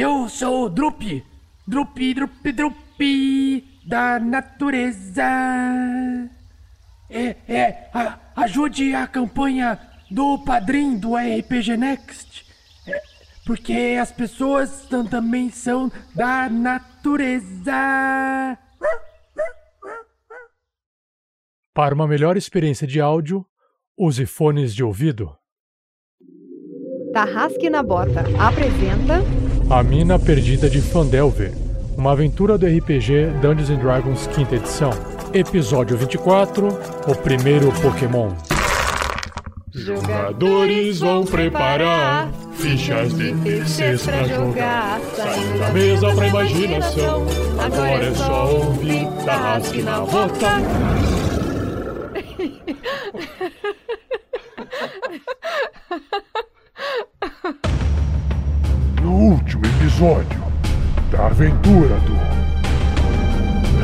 Eu sou o Drup, Drup, Drup, Drup da natureza. É, é, a, ajude a campanha do padrinho do RPG Next. É, porque as pessoas tam- também são da natureza. Para uma melhor experiência de áudio, use fones de ouvido. Tarrasque na Bota apresenta A Mina Perdida de Fandelver, uma aventura do RPG Dungeons and Dragons quinta edição. Episódio 24, o primeiro Pokémon. Jogadores vão preparar fichas de terceiros pra jogar. Saindo da mesa pra imaginação. Agora é só ouvir Tarrasque na Bota. Último episódio da aventura do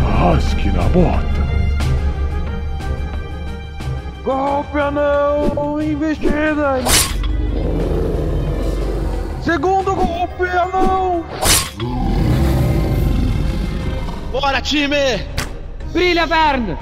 Rasque na Bota. Golpe anão! Investida! Segundo golpe anão! Bora, time! Brilha, Verne!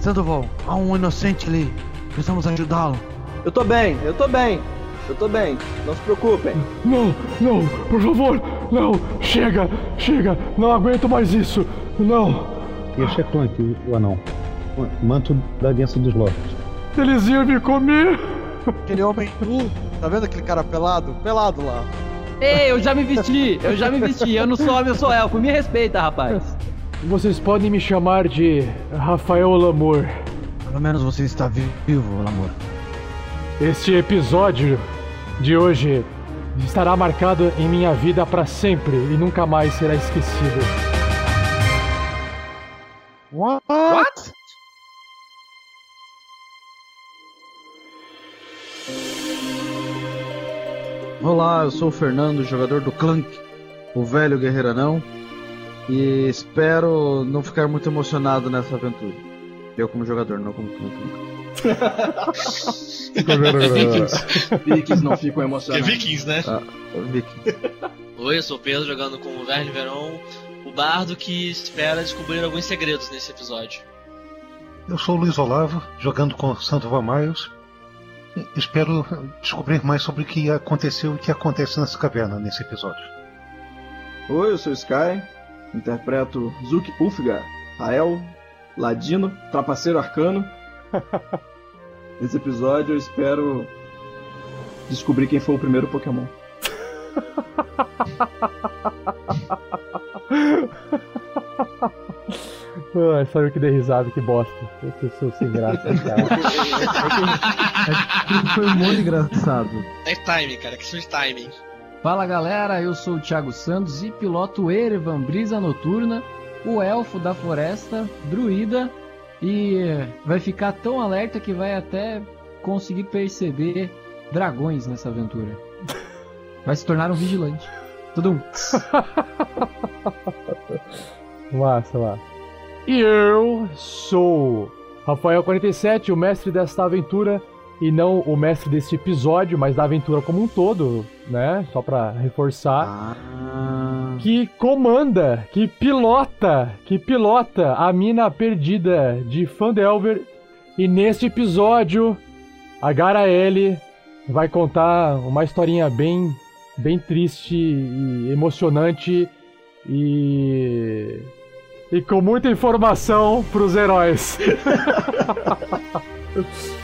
Sandoval, há um inocente ali. Precisamos ajudá-lo. Eu tô bem, eu tô bem. Eu tô bem, não se preocupem. Não, não, por favor, não, chega, chega, não aguento mais isso, não. Este é Clank, o- o anão. Manto da Aliança dos Lords. Eles iam me comer. Aquele homem nu. Tá vendo aquele cara pelado? Pelado lá. Ei, eu já me vesti, eu já me vesti. Eu não sou homem, eu sou elfo. Me respeita, rapaz. Vocês podem me chamar de Rafael Lamour. Pelo menos você está vi- vivo, amor. Este episódio de hoje estará marcado em minha vida para sempre e nunca mais será esquecido. What? What? Olá, eu sou o Fernando, jogador do Clank, o velho guerreiro anão. E espero não ficar muito emocionado nessa aventura. Eu como jogador, não como Clank. Vikings. Vikings não ficam é emocionados. Vikings, né? Ah, Vicky. Oi, eu sou o Pedro jogando com o Verne Veron, o bardo que espera descobrir alguns segredos nesse episódio. Eu sou o Luiz Olavo, jogando com Santo Miles. Espero descobrir mais sobre o que aconteceu e o que acontece nessa caverna nesse episódio. Oi, eu sou o Sky, interpreto Zuki Ulfgar, Rael, Ladino, Trapaceiro Arcano. Nesse episódio eu espero descobrir quem foi o primeiro Pokémon. Ai, só eu que dei risada, que bosta. Eu sou sem graça, cara. Foi muito engraçado. É timing, cara, questão de timing. Fala galera, eu sou o Thiago Santos e piloto Erevan Brisa Noturna, o elfo da floresta, druida, e vai ficar tão alerta que vai até conseguir perceber dragões nessa aventura. Vai se tornar um vigilante. Tudo um. Massa, massa. E eu sou Rafael47, o mestre desta aventura, e não o mestre deste episódio, mas da aventura como um todo, né? Só pra reforçar. Ah, Que comanda, que pilota, que pilota a mina perdida de Fandelver. E neste episódio, a Garaele vai contar uma historinha bem, bem triste e emocionante e e com muita informação pros heróis.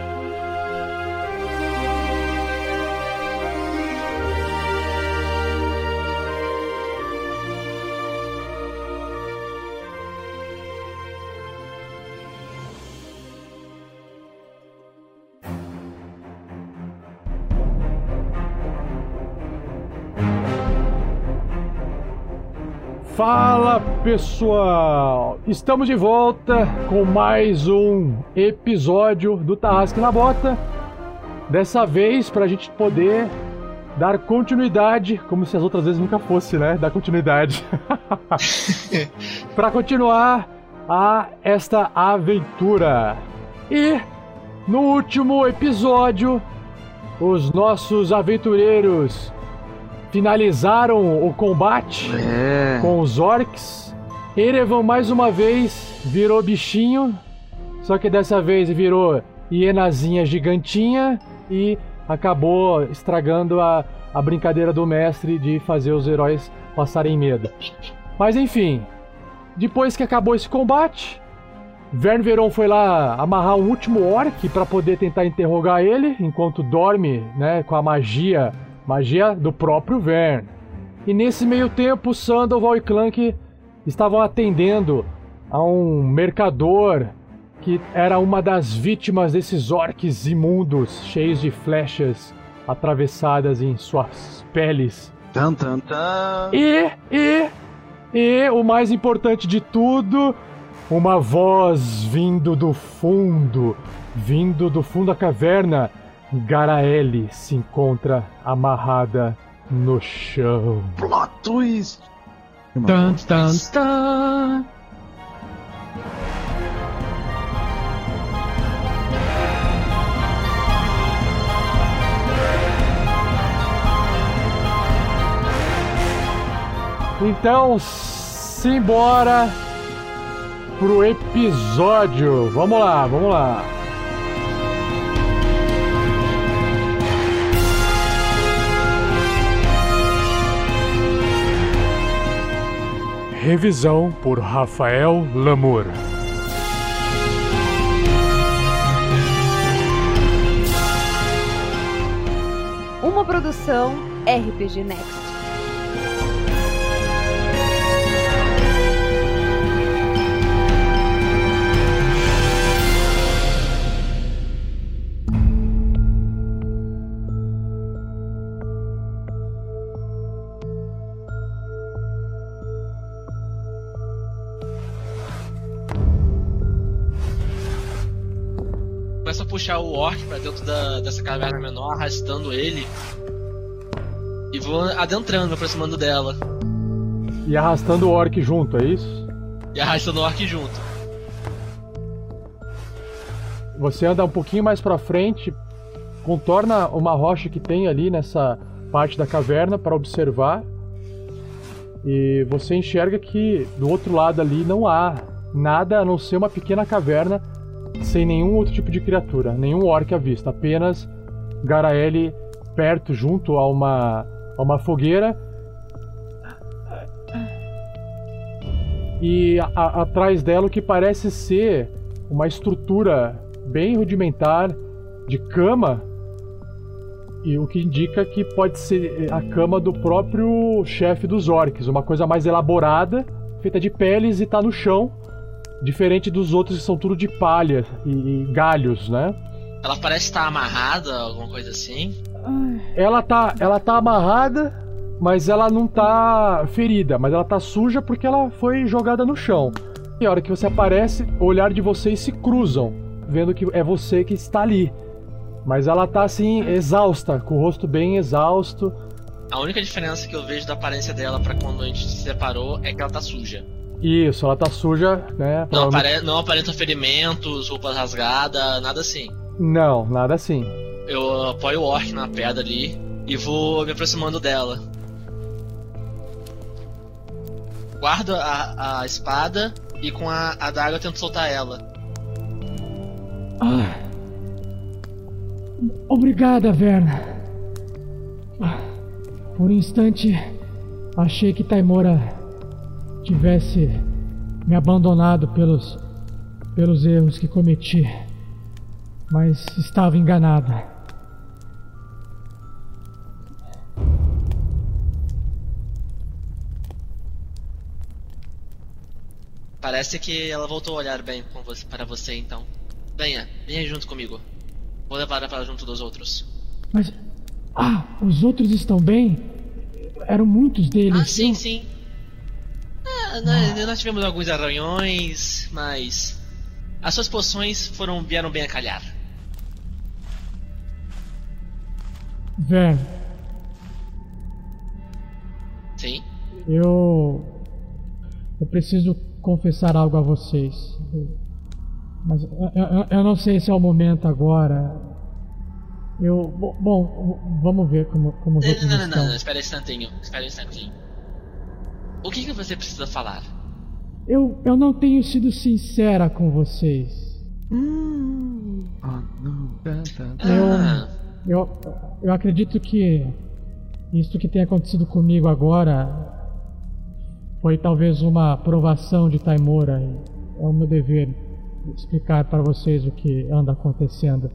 Fala pessoal! Estamos de volta com mais um episódio do Tarrasque na Bota. Dessa vez para a gente poder dar continuidade, como se as outras vezes nunca fosse, né? Dar continuidade. para continuar a esta aventura. E no último episódio, os nossos aventureiros finalizaram o combate É. com os orcs. Erevan mais uma vez virou bichinho, só que dessa vez virou hienazinha gigantinha e acabou estragando a, a brincadeira do mestre de fazer os heróis passarem medo. Mas enfim, depois que acabou esse combate, Vern Veron foi lá amarrar um último orc para poder tentar interrogar ele enquanto dorme, né, com a magia, magia do próprio Vern. E nesse meio tempo, Sandoval e Clank estavam atendendo a um mercador que era uma das vítimas desses orcs imundos, cheios de flechas atravessadas em suas peles. Tan, tan, tan. E, e, e, o mais importante de tudo, uma voz vindo do fundo, vindo do fundo da caverna. Garaele se encontra amarrada no chão. Plot twist. Tan, tan, tan. Então, simbora pro episódio. Vamos lá, vamos lá. Revisão por Rafael Lamour. Uma produção RPG Next. Dentro da, dessa caverna menor, arrastando ele. E vou adentrando, me aproximando dela. E arrastando o orc junto, é isso? E arrastando o orc junto. Você anda um pouquinho mais pra frente, contorna uma rocha que tem ali nessa parte da caverna para observar. E você enxerga que do outro lado ali não há nada a não ser uma pequena caverna sem nenhum outro tipo de criatura, nenhum orc à vista, apenas Garaele perto junto a uma a uma fogueira. E a- a- atrás dela o que parece ser uma estrutura bem rudimentar de cama e o que indica que pode ser a cama do próprio chefe dos orcs, uma coisa mais elaborada, feita de peles e tá no chão, diferente dos outros que são tudo de palha e, e galhos, né? Ela parece estar amarrada, alguma coisa assim. Ela tá, ela tá amarrada, mas ela não tá ferida, mas ela tá suja porque ela foi jogada no chão. E a hora que você aparece, o olhar de vocês se cruzam, vendo que é você que está ali. Mas ela tá assim, exausta, com o rosto bem exausto. A única diferença que eu vejo da aparência dela pra quando a gente se separou é que ela tá suja. Isso, ela tá suja, né? Não, apare... não aparenta ferimentos, roupa rasgada, nada assim. Não, nada assim. Eu apoio o orc na pedra ali e vou me aproximando dela. Guardo a, a espada e com a adaga eu tento soltar ela. Ah. Obrigada, Verna. Ah, Por um instante, achei que Taimora tivesse me abandonado pelos, pelos erros que cometi. Mas estava enganada. Parece que ela voltou a olhar bem você, para você então. Venha, venha junto comigo. Vou levar ela para junto dos outros. Mas. Ah, os outros estão bem? Eram muitos deles. Ah, sim, sim. Nós, nós tivemos alguns arranhões, mas as suas poções foram vieram bem a calhar. Velho, Sim. eu. Eu preciso confessar algo a vocês. Mas eu, eu- eu não sei se é o momento agora. Eu. bo- Bom, vamos ver como, como os Não, outros não, não, estão. não, espera um instantinho, espera um instantinho. O que, que você precisa falar? Eu, eu não tenho sido sincera com vocês. Ah, não. Ah, Eu, eu, eu acredito que isso que tem acontecido comigo agora foi talvez uma provação de Taimora. É o meu dever explicar para vocês o que anda acontecendo.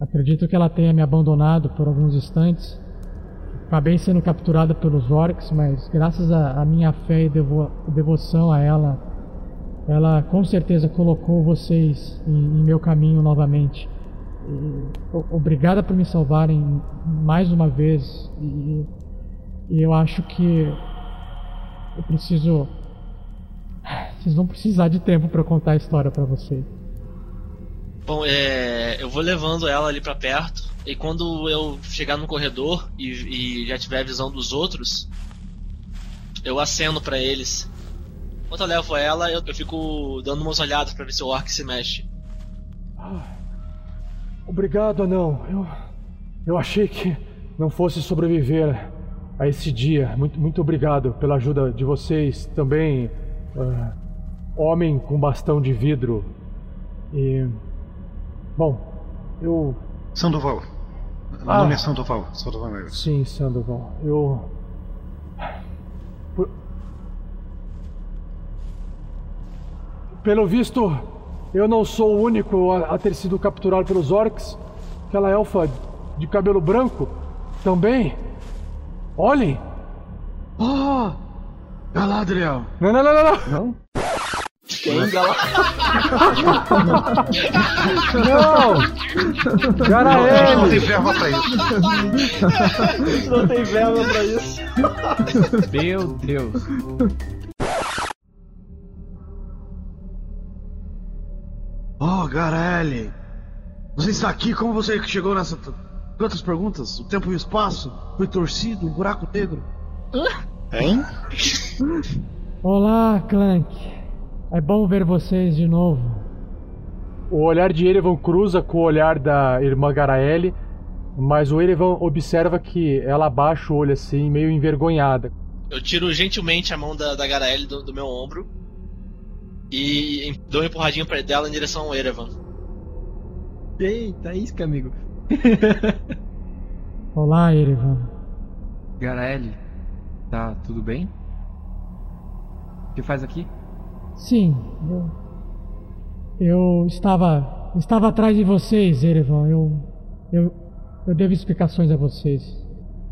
Acredito que ela tenha me abandonado por alguns instantes. Acabei sendo capturado pelos orcs, mas graças à minha fé e devo- devoção a ela, ela com certeza colocou vocês em, em meu caminho novamente. E, obrigada por me salvarem mais uma vez. E, e eu acho que eu preciso. Vocês vão precisar de tempo para contar a história para vocês. Bom, é, eu vou levando ela ali pra perto e quando eu chegar no corredor e, e já tiver a visão dos outros, eu aceno pra eles. Enquanto eu levo ela, eu, eu fico dando umas olhadas pra ver se o orc se mexe. Obrigado, anão. Eu, eu achei que não fosse sobreviver a esse dia. Muito, muito obrigado pela ajuda de vocês. Também, ah, homem com bastão de vidro. E. Bom, eu. Sandoval. Ah. nome é Sandoval. Sandoval Myers. Sim, Sandoval. Eu. Por- Pelo visto, eu não sou o único a, a ter sido capturado pelos orcs. Aquela elfa de cabelo branco também. Olhem! Oh! Galadriel! Não, não, não, não, não! Não? Gala... Não! Não, a gente não tem Garaele! verba pra isso. Não tem verba pra isso. Meu Deus. Oh, Garelli! Você está aqui? Como você chegou nessa. Quantas perguntas? O tempo e o espaço? Foi torcido? Um buraco negro? Hein? Olá, Clank. É bom ver vocês de novo. O olhar de Erevan cruza com o olhar da irmã Garaele, mas o Erevan observa que ela abaixa o olho assim, meio envergonhada. Eu tiro gentilmente a mão da, da Garaele do, do meu ombro e dou uma empurradinha pra dela em direção ao Erevan. Eita, isca, amigo. Olá, Erevan. Garaele, tá tudo bem? O que faz aqui? Sim, eu. Eu estava. Estava atrás de vocês, Erevan. Eu. Eu. Eu devo explicações a vocês.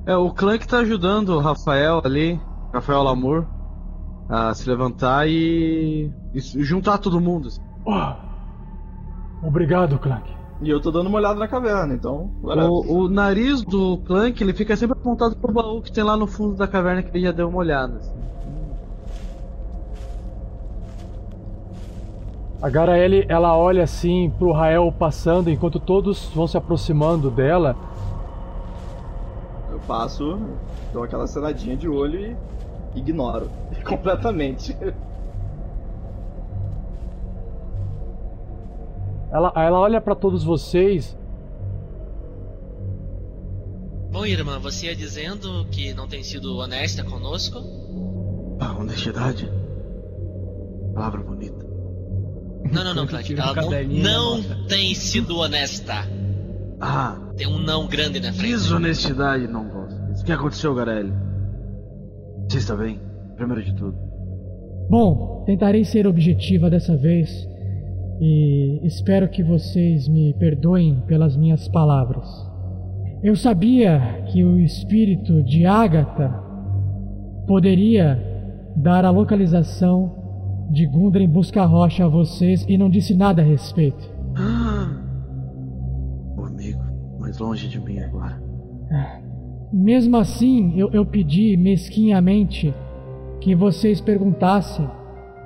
É, o Clank tá ajudando o Rafael ali, Rafael Lamour, a se levantar e. e juntar todo mundo. assim. Oh, obrigado, Clank. E eu tô dando uma olhada na caverna, então. O, o nariz do Clank ele fica sempre apontado pro baú que tem lá no fundo da caverna que ele já deu uma olhada. assim. A Garaele, ela olha assim pro Rael passando enquanto todos vão se aproximando dela. Eu passo, dou aquela celadinha de olho e ignoro completamente. Ela, ela olha pra todos vocês. Bom, irmã, você ia dizendo que não tem sido honesta conosco? Ah, honestidade. Palavra bonita. Não, não, não, um Ela não, não nota. tem sido honesta. Ah, Tem um não grande na frente. desonestidade não gosto. O que aconteceu, Garelli? Você está bem? Primeiro de tudo. Bom, tentarei ser objetiva dessa vez e espero que vocês me perdoem pelas minhas palavras. Eu sabia que o espírito de Ágata poderia dar a localização de Gundren Busca-Rocha a vocês e não disse nada a respeito. O amigo, mais longe de mim agora. Mesmo assim, eu, eu pedi mesquinhamente que vocês perguntassem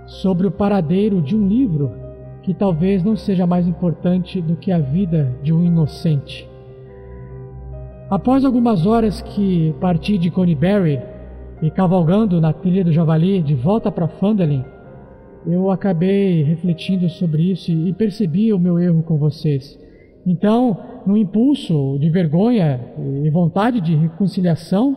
sobre o paradeiro de um livro que talvez não seja mais importante do que a vida de um inocente. Após algumas horas que parti de Conyberry e cavalgando na trilha do Javali de volta para Phandalin, eu acabei refletindo sobre isso e percebi o meu erro com vocês. Então, no impulso de vergonha e vontade de reconciliação,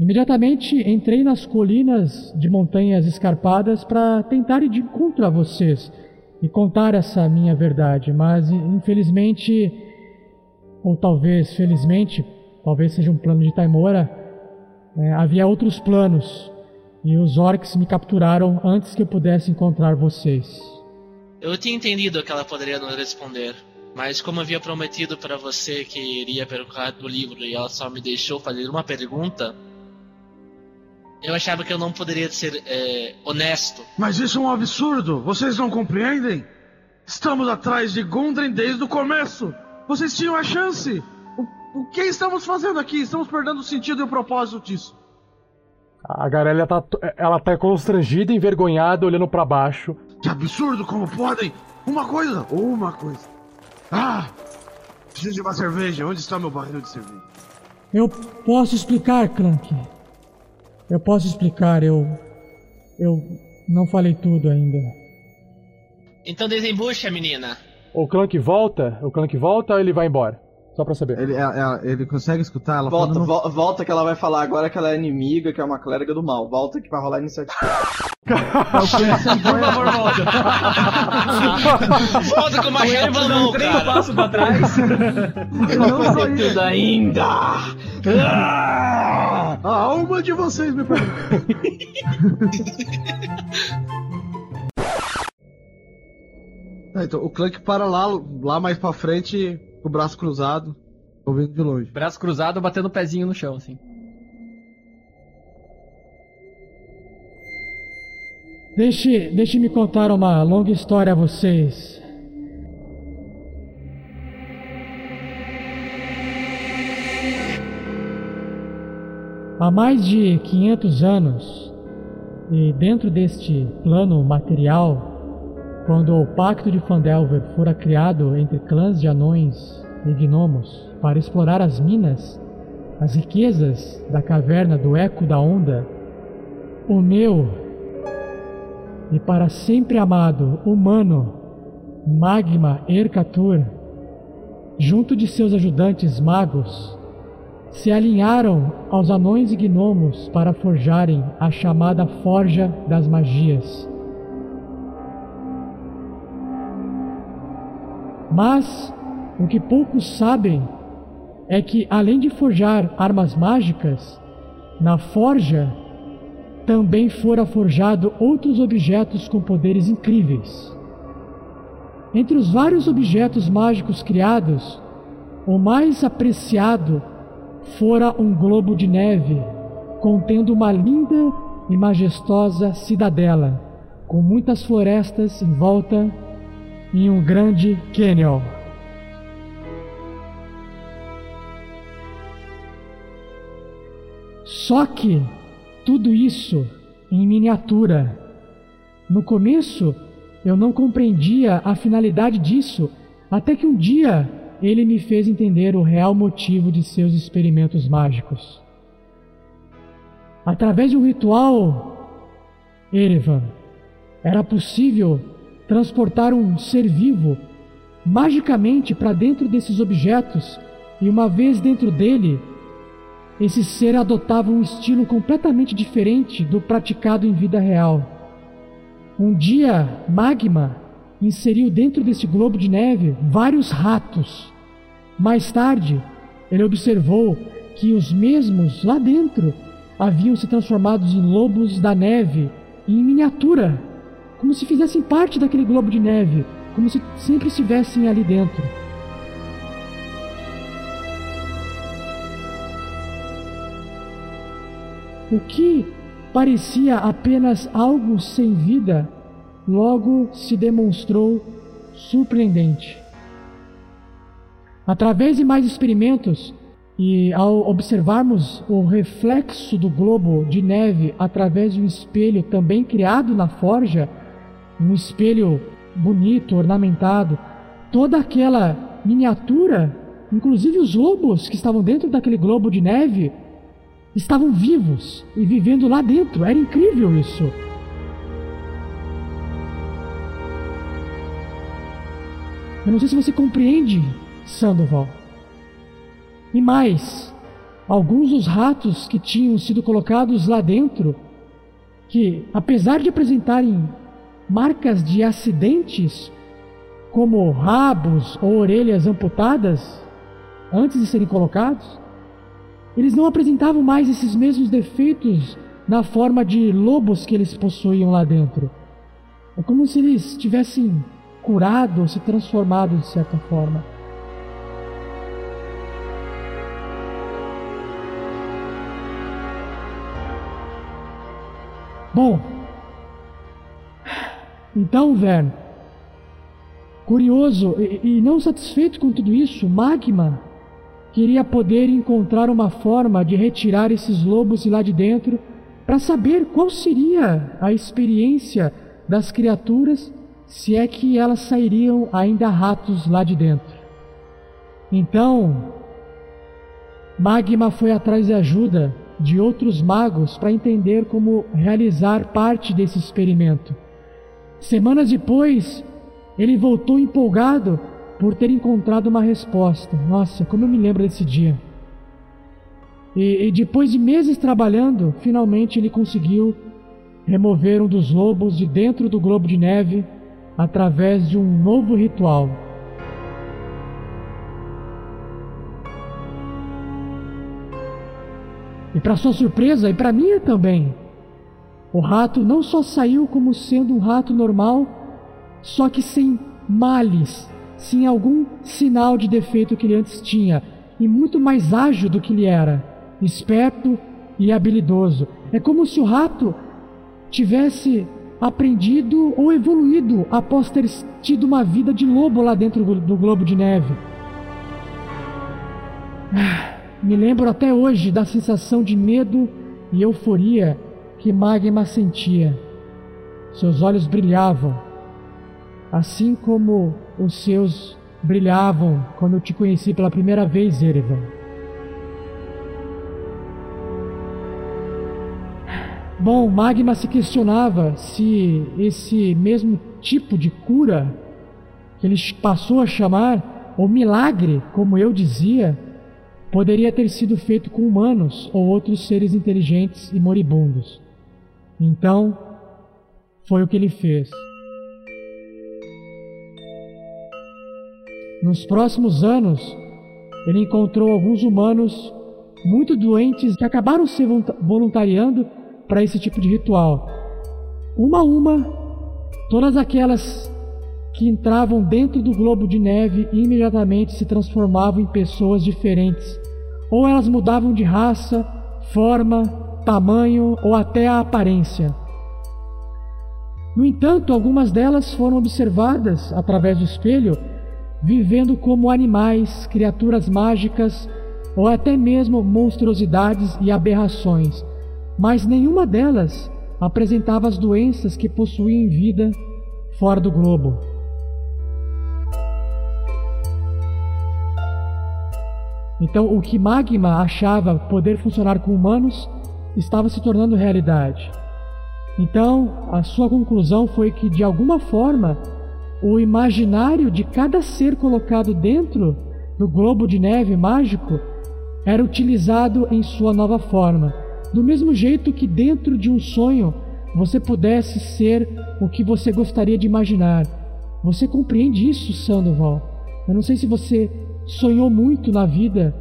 imediatamente entrei nas colinas de montanhas escarpadas para tentar ir de encontro a vocês e contar essa minha verdade, mas infelizmente, ou talvez felizmente, talvez seja um plano de Taimora, é, havia outros planos e os orcs me capturaram antes que eu pudesse encontrar vocês. Eu tinha entendido que ela poderia nos responder, mas como havia prometido para você que iria perguntar do livro e ela só me deixou fazer uma pergunta, eu achava que eu não poderia ser é, honesto. Mas isso é um absurdo! Vocês não compreendem? Estamos atrás de Gundren desde o começo! Vocês tinham a chance! O, o que estamos fazendo aqui? Estamos perdendo o sentido e o propósito disso. A Garela tá, ela tá constrangida, envergonhada, olhando para baixo. Que absurdo! Como podem? Uma coisa! Uma coisa! Ah! Preciso de uma cerveja. Onde está meu barril de cerveja? Eu posso explicar, Clank. Eu posso explicar, eu. Eu não falei tudo ainda. Então desembucha, menina. O Clank volta? O Clank volta ou ele vai embora? Só pra saber. Ele, ela- ele consegue escutar ela Volta, falando. vo- volta que ela vai falar agora que ela é inimiga, que é uma clériga do mal. Volta que vai rolar a iniciativa. Por favor, volta. Volta com o machado na mão, Três cara. passos pra trás. Eu não vou fazer tudo ainda! A alma de vocês me pergunta. É, então, o Clank para lá, lá mais pra frente, o braço cruzado, ouvindo de longe. Braço cruzado, batendo o pezinho no chão, assim. Deixe, deixe-me contar uma longa história a vocês. Há mais de 500 anos, e dentro deste plano material, quando o Pacto de Fandelver fora criado entre clãs de anões e gnomos para explorar as minas, as riquezas da caverna do Eco da Onda, o meu e para sempre amado humano Magma Ercatur, junto de seus ajudantes magos, se alinharam aos anões e gnomos para forjarem a chamada Forja das Magias. Mas o que poucos sabem é que, além de forjar armas mágicas, na forja também fora forjado outros objetos com poderes incríveis. Entre os vários objetos mágicos criados, o mais apreciado fora um globo de neve contendo uma linda e majestosa cidadela, com muitas florestas em volta e um grande canyon. Só que tudo isso em miniatura. No começo, eu não compreendia a finalidade disso, até que um dia ele me fez entender o real motivo de seus experimentos mágicos. Através de um ritual, Erevan, era possível transportar um ser vivo magicamente para dentro desses objetos e, uma vez dentro dele, esse ser adotava um estilo completamente diferente do praticado em vida real. Um dia, Magma inseriu dentro desse globo de neve vários ratos. Mais tarde, ele observou que os mesmos lá dentro haviam se transformado em lobos da neve em miniatura, como se fizessem parte daquele globo de neve, como se sempre estivessem ali dentro. O que parecia apenas algo sem vida, logo se demonstrou surpreendente. Através de mais experimentos, E ao observarmos o reflexo do globo de neve através de um espelho também criado na forja, um espelho bonito, ornamentado, toda aquela miniatura, inclusive os lobos que estavam dentro daquele globo de neve, estavam vivos e vivendo lá dentro. Era incrível isso. Eu não sei se você compreende, Sandoval. E mais, alguns dos ratos que tinham sido colocados lá dentro, que apesar de apresentarem marcas de acidentes, como rabos ou orelhas amputadas, antes de serem colocados, eles não apresentavam mais esses mesmos defeitos na forma de lobos que eles possuíam lá dentro. É como se eles tivessem curado se transformado de certa forma. Bom, então, Vern, curioso e, e não satisfeito com tudo isso, Magma queria poder encontrar uma forma de retirar esses lobos de lá de dentro para saber qual seria a experiência das criaturas se é que elas sairiam ainda ratos lá de dentro. Então, Magma foi atrás de ajuda de outros magos para entender como realizar parte desse experimento. Semanas depois, ele voltou empolgado por ter encontrado uma resposta. Nossa, como eu me lembro desse dia. E, e depois de meses trabalhando, finalmente ele conseguiu remover um dos lobos de dentro do globo de neve através de um novo ritual. E para sua surpresa, e para minha também, o rato não só saiu como sendo um rato normal, só que sem males, sem algum sinal de defeito que ele antes tinha, e muito mais ágil do que ele era, esperto e habilidoso. É como se o rato tivesse aprendido ou evoluído após ter tido uma vida de lobo lá dentro do globo de neve. Ah. Me lembro até hoje da sensação de medo e euforia que Magma sentia. Seus olhos brilhavam, assim como os seus brilhavam quando eu te conheci pela primeira vez, Erevan. Bom, Magma se questionava se esse mesmo tipo de cura que ele passou a chamar, ou milagre, como eu dizia, poderia ter sido feito com humanos ou outros seres inteligentes e moribundos. Então, foi o que ele fez. Nos próximos anos, ele encontrou alguns humanos muito doentes que acabaram se voluntariando para esse tipo de ritual. Uma a uma, todas aquelas que entravam dentro do globo de neve imediatamente se transformavam em pessoas diferentes. Ou elas mudavam de raça, forma, tamanho ou até a aparência. No entanto, algumas delas foram observadas através do espelho, vivendo como animais, criaturas mágicas ou até mesmo monstruosidades e aberrações, mas nenhuma delas apresentava as doenças que possuíam vida fora do globo. Então, o que Magma achava poder funcionar com humanos estava se tornando realidade. Então, a sua conclusão foi que, de alguma forma, o imaginário de cada ser colocado dentro do globo de neve mágico era utilizado em sua nova forma. Do mesmo jeito que, dentro de um sonho, você pudesse ser o que você gostaria de imaginar. Você compreende isso, Sandoval? Eu não sei se você sonhou muito na vida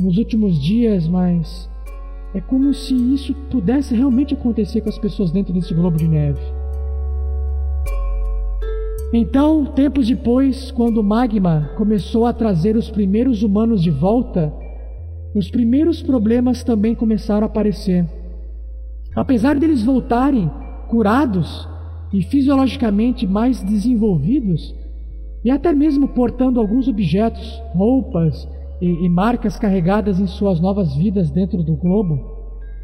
nos últimos dias, mas é como se isso pudesse realmente acontecer com as pessoas dentro desse globo de neve. Então, tempos depois, quando o magma começou a trazer os primeiros humanos de volta, os primeiros problemas também começaram a aparecer. Apesar deles voltarem curados e fisiologicamente mais desenvolvidos, e até mesmo portando alguns objetos, roupas e, e marcas carregadas em suas novas vidas dentro do globo,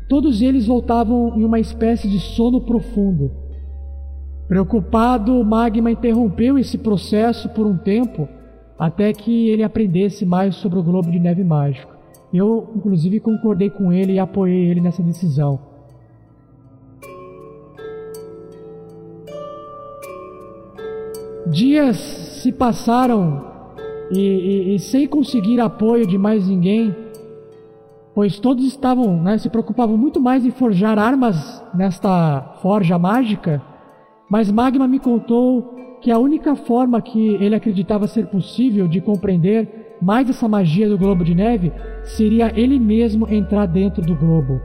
todos eles voltavam em uma espécie de sono profundo. Preocupado, o Magma interrompeu esse processo por um tempo até que ele aprendesse mais sobre o globo de neve mágico. Eu, inclusive, concordei com ele e apoiei ele nessa decisão. Dias se passaram e, e, e, sem conseguir apoio de mais ninguém, pois todos estavam, né, se preocupavam muito mais em forjar armas nesta forja mágica, mas Magma me contou que a única forma que ele acreditava ser possível de compreender mais essa magia do globo de neve seria ele mesmo entrar dentro do globo.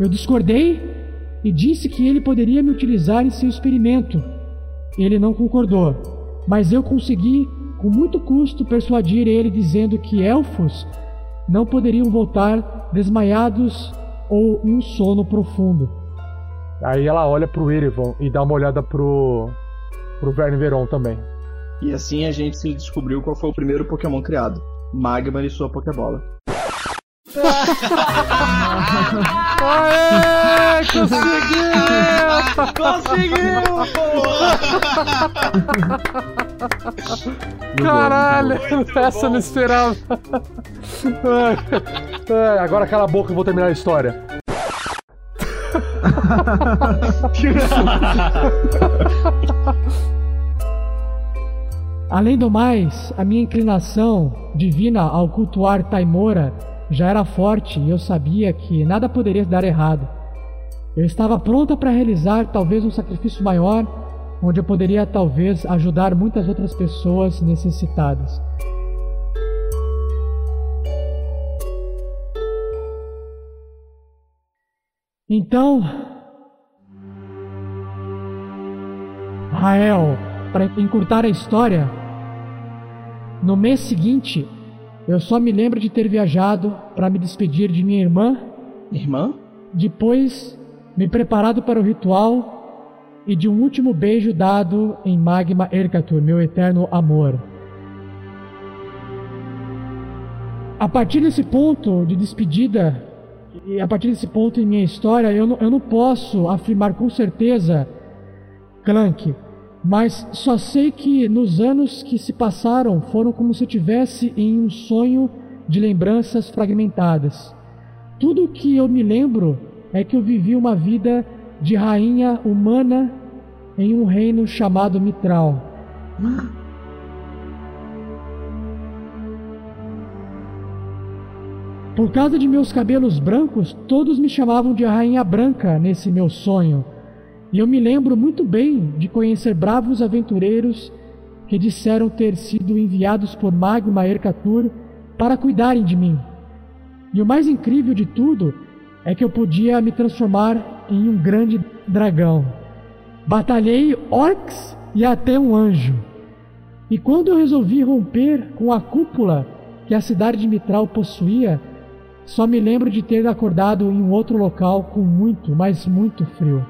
Eu discordei e disse que ele poderia me utilizar em seu experimento. Ele não concordou, mas eu consegui, com muito custo, persuadir ele dizendo que elfos não poderiam voltar desmaiados ou em um sono profundo. Aí ela olha pro Erevan e dá uma olhada pro pro Verne Veron também. E assim a gente se descobriu qual foi o primeiro Pokémon criado. Magma e sua Pokébola. Aê, conseguiu! Conseguiu! Caralho, essa eu não esperava. Ai, agora cala a boca e vou terminar a história. Além do mais, a minha inclinação divina ao cultuar Taimora já era forte e eu sabia que nada poderia dar errado. Eu estava pronta para realizar talvez um sacrifício maior, onde eu poderia talvez ajudar muitas outras pessoas necessitadas. Então, Rael, para encurtar a história, no mês seguinte, eu só me lembro de ter viajado para me despedir de minha irmã. Irmã? Depois, me preparado para o ritual e de um último beijo dado em Magma Ercatur, meu eterno amor. A partir desse ponto de despedida, e a partir desse ponto em minha história, eu não, eu não posso afirmar com certeza, Clank, mas só sei que nos anos que se passaram foram como se eu tivesse em um sonho de lembranças fragmentadas. Tudo o que eu me lembro é que eu vivi uma vida de rainha humana em um reino chamado Mitral. Por causa de meus cabelos brancos, todos me chamavam de Rainha Branca nesse meu sonho. E eu me lembro muito bem de conhecer bravos aventureiros que disseram ter sido enviados por Magma Ercatur para cuidarem de mim. E o mais incrível de tudo é que eu podia me transformar em um grande dragão. Batalhei orcs e até um anjo. E quando eu resolvi romper com a cúpula que a cidade de Mitral possuía, só me lembro de ter acordado em um outro local com muito, mas muito frio.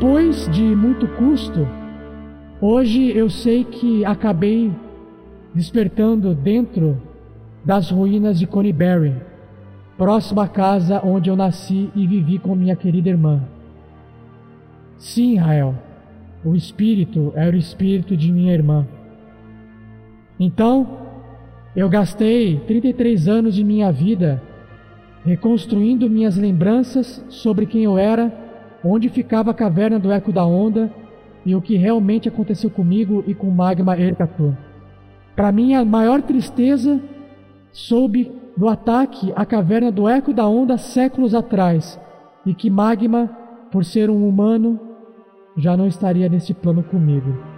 Depois de muito custo, hoje eu sei que acabei despertando dentro das ruínas de Conyberry próximo à casa onde eu nasci e vivi com minha querida irmã. Sim, Rael, o espírito era o espírito de minha irmã. Então, eu gastei 33 anos de minha vida reconstruindo minhas lembranças sobre quem eu era, onde ficava a caverna do Eco da Onda e o que realmente aconteceu comigo e com Magma Ercatur. Para minha maior tristeza, soube do ataque à caverna do Eco da Onda séculos atrás, e que Magma, por ser um humano, já não estaria nesse plano comigo.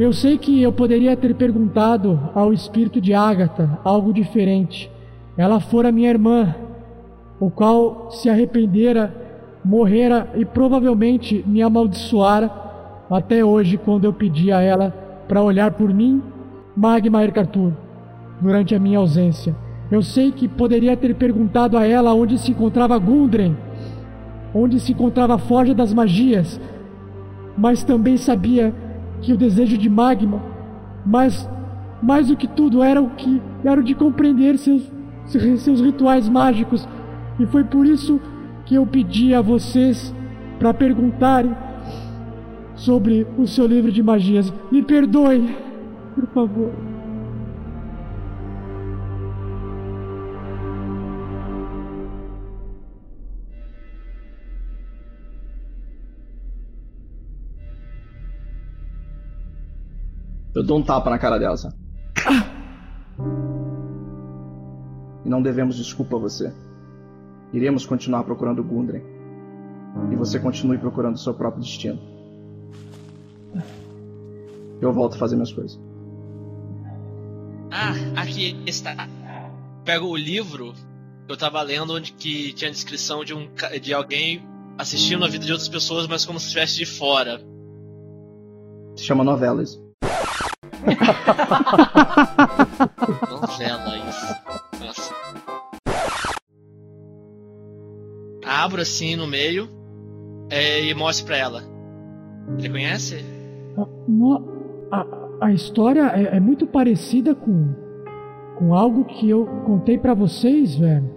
Eu sei que eu poderia ter perguntado ao espírito de Ágata algo diferente. Ela fora minha irmã, o qual se arrependera, morrera e provavelmente me amaldiçoara até hoje quando eu pedi a ela para olhar por mim, Magma Ercartur, durante a minha ausência. Eu sei que poderia ter perguntado a ela onde se encontrava Gundren, onde se encontrava a Forja das Magias, mas também sabia que o desejo de Magma, mais, mais do que tudo, era o que era o de compreender seus, seus rituais mágicos, e foi por isso que eu pedi a vocês para perguntarem sobre o seu livro de magias. Me perdoe, por favor. Eu dou um tapa na cara dela. Sabe? E não devemos desculpa a você. Iremos continuar procurando Gundren. E você continue procurando seu próprio destino. Eu volto a fazer minhas coisas. Ah, aqui está. Pego o livro que eu tava lendo onde que tinha a descrição de um ca- de alguém assistindo a vida de outras pessoas, mas como se estivesse de fora. Se chama novelas. Novela isso. Nossa. Abro assim no meio é, e mostro pra ela. Ele conhece? Ah, a, a história é, é muito parecida com, com algo que eu contei pra vocês, velho.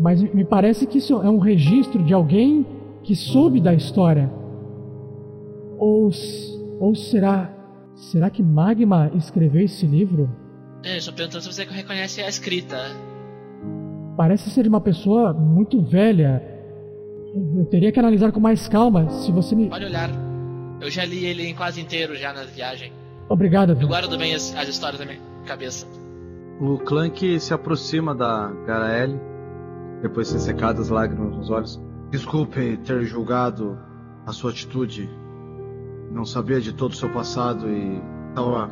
Mas me- parece que isso é um registro de alguém que soube da história. Ou, ou será. Será que Magma escreveu esse livro? É, estou perguntando se você reconhece a escrita. Parece ser de uma pessoa muito velha. Eu teria que analisar com mais calma. Se você me. Pode olhar. Eu já li ele em quase inteiro já na viagem. Obrigado, Eu guardo bem as, as histórias na minha cabeça. O Clank se aproxima da Garaele, depois de ser secado as lágrimas nos olhos. Desculpe ter julgado a sua atitude. Não sabia de todo o seu passado e estava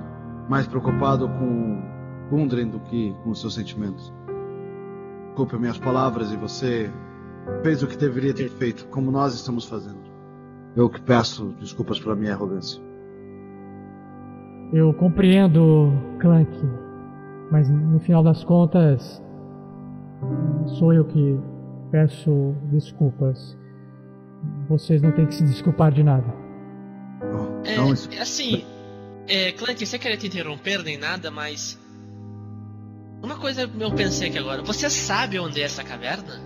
mais preocupado com Gundren do que com os seus sentimentos. Desculpe minhas palavras e você fez o que deveria ter feito, como nós estamos fazendo. Eu que peço desculpas pela minha arrogância. Eu compreendo, Clank. Mas no final das contas, sou eu que peço desculpas. Vocês não têm que se desculpar de nada. É, não, isso- assim, é, Clank, sem querer te interromper nem nada, mas. Uma coisa eu pensei aqui agora. Você sabe onde é essa caverna?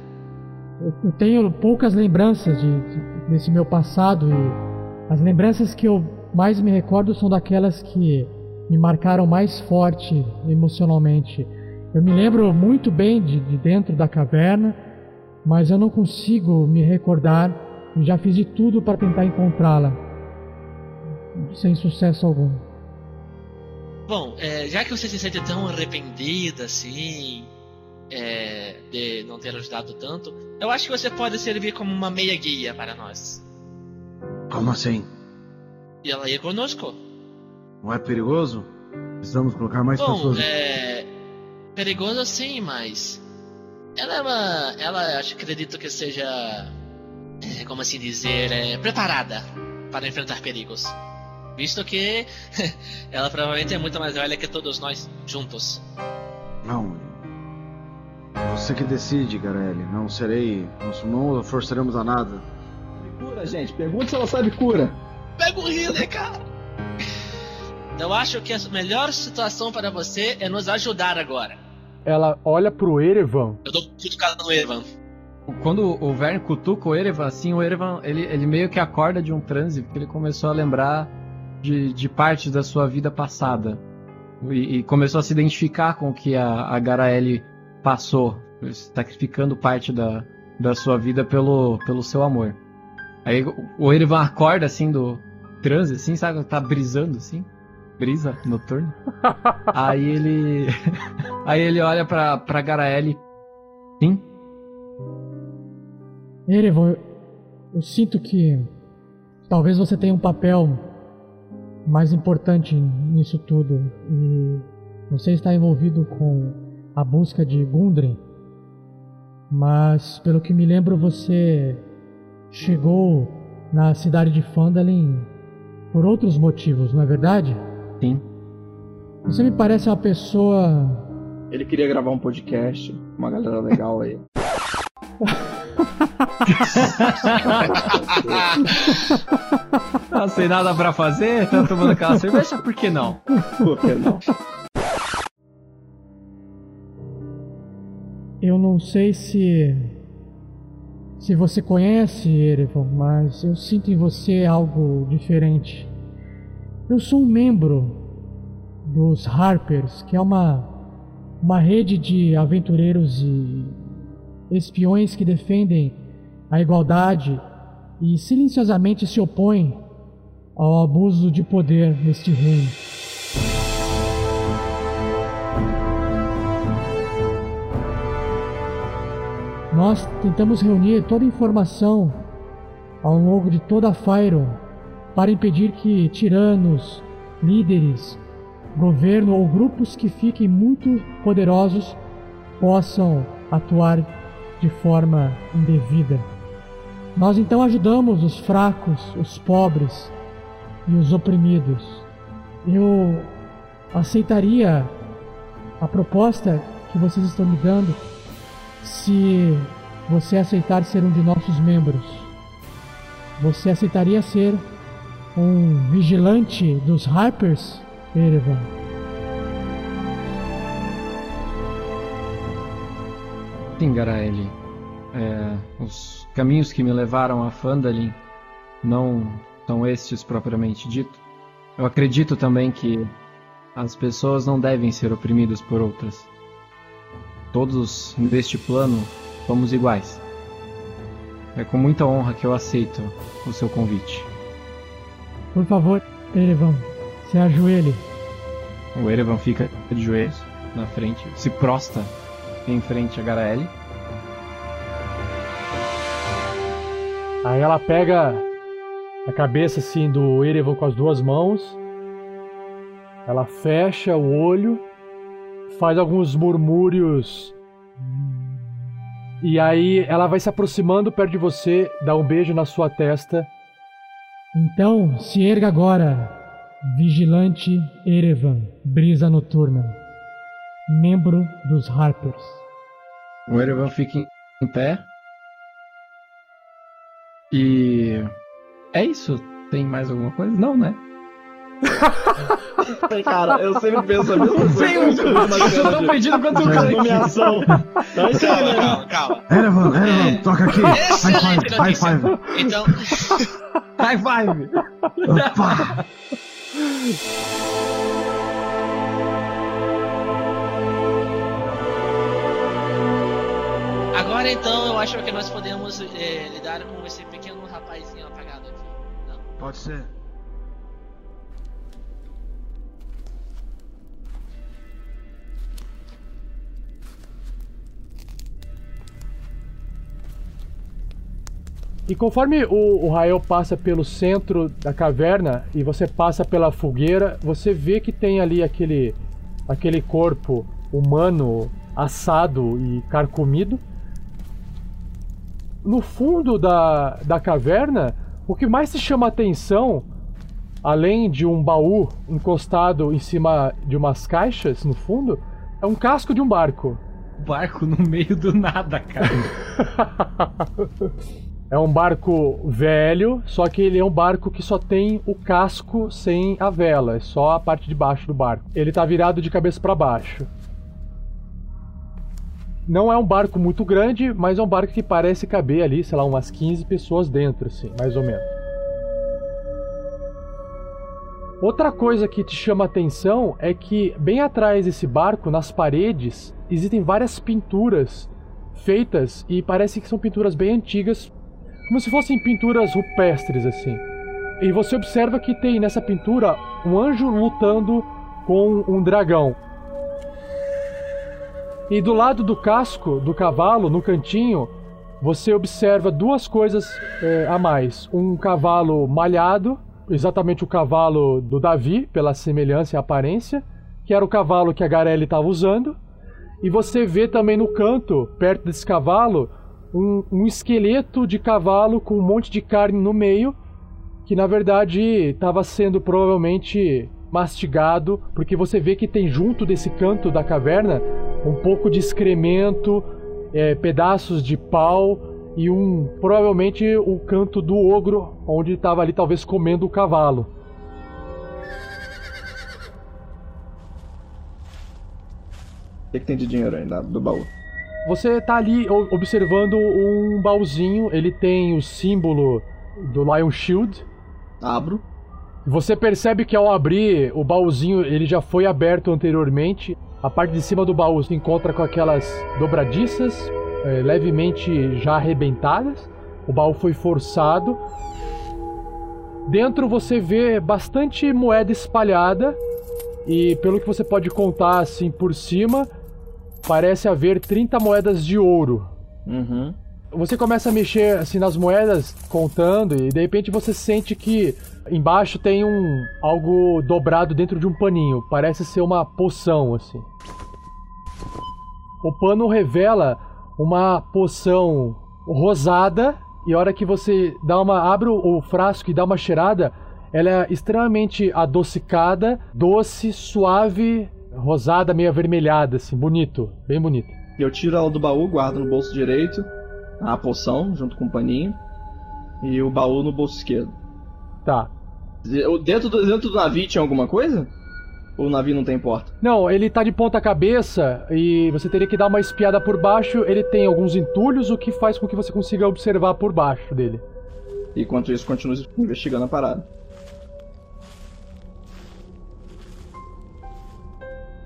Eu, eu tenho poucas lembranças de, de- desse meu passado e as lembranças que eu mais me recordo são daquelas que me marcaram mais forte emocionalmente. Eu me lembro muito bem de, de dentro da caverna, mas eu não consigo me recordar e já fiz de tudo para tentar encontrá-la, sem sucesso algum. Bom, é, já que você se sente tão arrependida assim, é, de não ter ajudado tanto, eu acho que você pode servir como uma meia guia para nós. Como assim? E ela ia conosco. Não é perigoso? Precisamos colocar mais Bom, pessoas. é. Perigoso sim, mas. Ela é uma. Ela acho acredito que seja. é, como assim dizer? É, preparada para enfrentar perigos. Visto que ela provavelmente é muito mais velha que todos nós juntos. Não. Você que decide, Garelli. Não serei. Não, não forçaremos a nada. Cura, gente. Pergunta se ela sabe cura. Pega o healer, cara! Eu acho que a melhor situação para você é nos ajudar agora. Ela olha pro Erevan. Eu dou cutucada no Evan. Quando o Vern cutuca o Erevan, assim, o Erevan, ele, ele meio que acorda de um transe, porque ele começou a lembrar de, de partes da sua vida passada. E, e começou a se identificar com o que a, a Garaele passou, sacrificando parte da, da sua vida pelo, pelo seu amor. Aí o- Erevan acorda, assim, do transe, assim, sabe? Tá brisando, assim. Brisa noturna. Aí ele... Aí ele olha pra, pra Garaele. Sim? Erevan, eu, eu sinto que talvez você tenha um papel mais importante nisso tudo e você está envolvido com a busca de Gundren, mas pelo que me lembro você chegou na cidade de Phandalin por outros motivos, não é verdade? Sim. Você me parece uma pessoa. Ele queria gravar um podcast, uma galera legal aí. Não sem nada pra fazer, tá tomando aquela cerveja, por que não? Por que não? Eu não sei se. Se você conhece Erevan, mas eu sinto em você algo diferente. Eu sou um membro dos Harpers, que é uma, uma rede de aventureiros e espiões que defendem a igualdade e silenciosamente se opõem ao abuso de poder neste reino. Nós tentamos reunir toda a informação ao longo de toda a Fyron para impedir que tiranos, líderes, governo ou grupos que fiquem muito poderosos possam atuar de forma indevida. Nós então ajudamos os fracos, os pobres e os oprimidos. Eu aceitaria a proposta que vocês estão me dando se você aceitar ser um de nossos membros. Você aceitaria ser um vigilante dos Harpers, Erevan? Sim, Garaeli. É, os caminhos que me levaram a Fandalin não são estes propriamente dito. Eu acredito também que as pessoas não devem ser oprimidas por outras. Todos neste plano somos iguais. É com muita honra que eu aceito o seu convite. Por favor, Erevan, se ajoelhe. O Erevan fica de joelhos na frente, se prosta em frente a Garaeli. Aí ela pega a cabeça assim do Erevan com as duas mãos. Ela fecha o olho, faz alguns murmúrios. E aí ela vai se aproximando perto de você, dá um beijo na sua testa. Então, se erga agora, vigilante Erevan, brisa noturna, membro dos Harpers. O Erevan fica em- pé. E. É isso? Tem mais alguma coisa? Não, né? Cara, eu sempre penso a mesma coisa. Quando eu tô de- pedindo quanto de cara nomeação. Tá aí, Calma, cara. calma, calma. Erevan, Erevan, toca aqui. High Excelente five, high notícia. five. Então, High five! Opa! agora então eu acho que nós podemos é, lidar com esse pequeno rapazinho apagado aqui. Não? Pode ser. E conforme o, o Rael passa pelo centro da caverna e você passa pela fogueira, você vê que tem ali aquele, aquele corpo humano assado e carcomido. No fundo da, da caverna, o que mais te chama a atenção, além de um baú encostado em cima de umas caixas no fundo, é um casco de um barco. Barco no meio do nada, cara. É um barco velho, só que ele é um barco que só tem o casco sem a vela, é só a parte de baixo do barco. Ele tá virado de cabeça para baixo. Não é um barco muito grande, mas é um barco que parece caber ali, sei lá, umas 15 pessoas dentro, assim, mais ou menos. Outra coisa que te chama a atenção é que bem atrás desse barco, nas paredes, existem várias pinturas feitas e parece que são pinturas bem antigas, como se fossem pinturas rupestres assim. E você observa que tem nessa pintura um anjo lutando com um dragão. E do lado do casco do cavalo, no cantinho, você observa duas coisas eh, a mais: um cavalo malhado, exatamente o cavalo do Davi, pela semelhança e aparência, que era o cavalo que a Garelli estava usando. E você vê também no canto, perto desse cavalo, um, um esqueleto de cavalo com um monte de carne no meio, que na verdade estava sendo provavelmente mastigado, porque você vê que tem junto desse canto da caverna um pouco de excremento, é, pedaços de pau e um provavelmente o canto do ogro, onde estava ali talvez comendo o cavalo. O que, que tem de dinheiro aí do baú? Você tá ali observando um baúzinho, ele tem o símbolo do Lion Shield. Abro. Você percebe que ao abrir o baúzinho, ele já foi aberto anteriormente. A parte de cima do baú se encontra com aquelas dobradiças, é, levemente já arrebentadas. O baú foi forçado. Dentro você vê bastante moeda espalhada. E pelo que você pode contar assim por cima, parece haver 30 moedas de ouro. Uhum. Você começa a mexer assim nas moedas, contando, e de repente você sente que embaixo tem um algo dobrado dentro de um paninho. Parece ser uma poção, assim. O pano revela uma poção rosada, e a hora que você dá uma. abre o frasco e dá uma cheirada, ela é extremamente adocicada, doce, suave, rosada, meio avermelhada, assim, bonito, bem bonito. Eu tiro ela do baú, guardo no bolso direito, a poção, junto com o paninho, e o baú no bolso esquerdo. Tá. Dentro do, dentro do navio tinha alguma coisa? Ou o navio não tem porta? Não, ele tá de ponta cabeça e você teria que dar uma espiada por baixo. Ele tem alguns entulhos, o que faz com que você consiga observar por baixo dele. Enquanto isso, continua investigando a parada.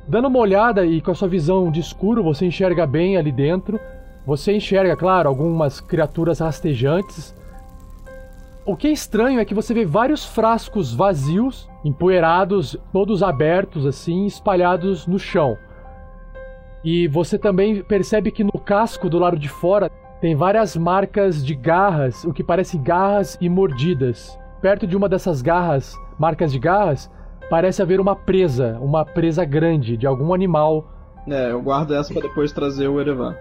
Dando uma olhada e com a sua visão de escuro, você enxerga bem ali dentro. Você enxerga, claro, algumas criaturas rastejantes. O que é estranho é que você vê vários frascos vazios, empoeirados, todos abertos assim, espalhados no chão. E você também percebe que no casco do lado de fora tem várias marcas de garras, o que parecem garras e mordidas. Perto de uma dessas garras, marcas de garras, parece haver uma presa, uma presa grande de algum animal. É, eu guardo essa para depois trazer o Erevan.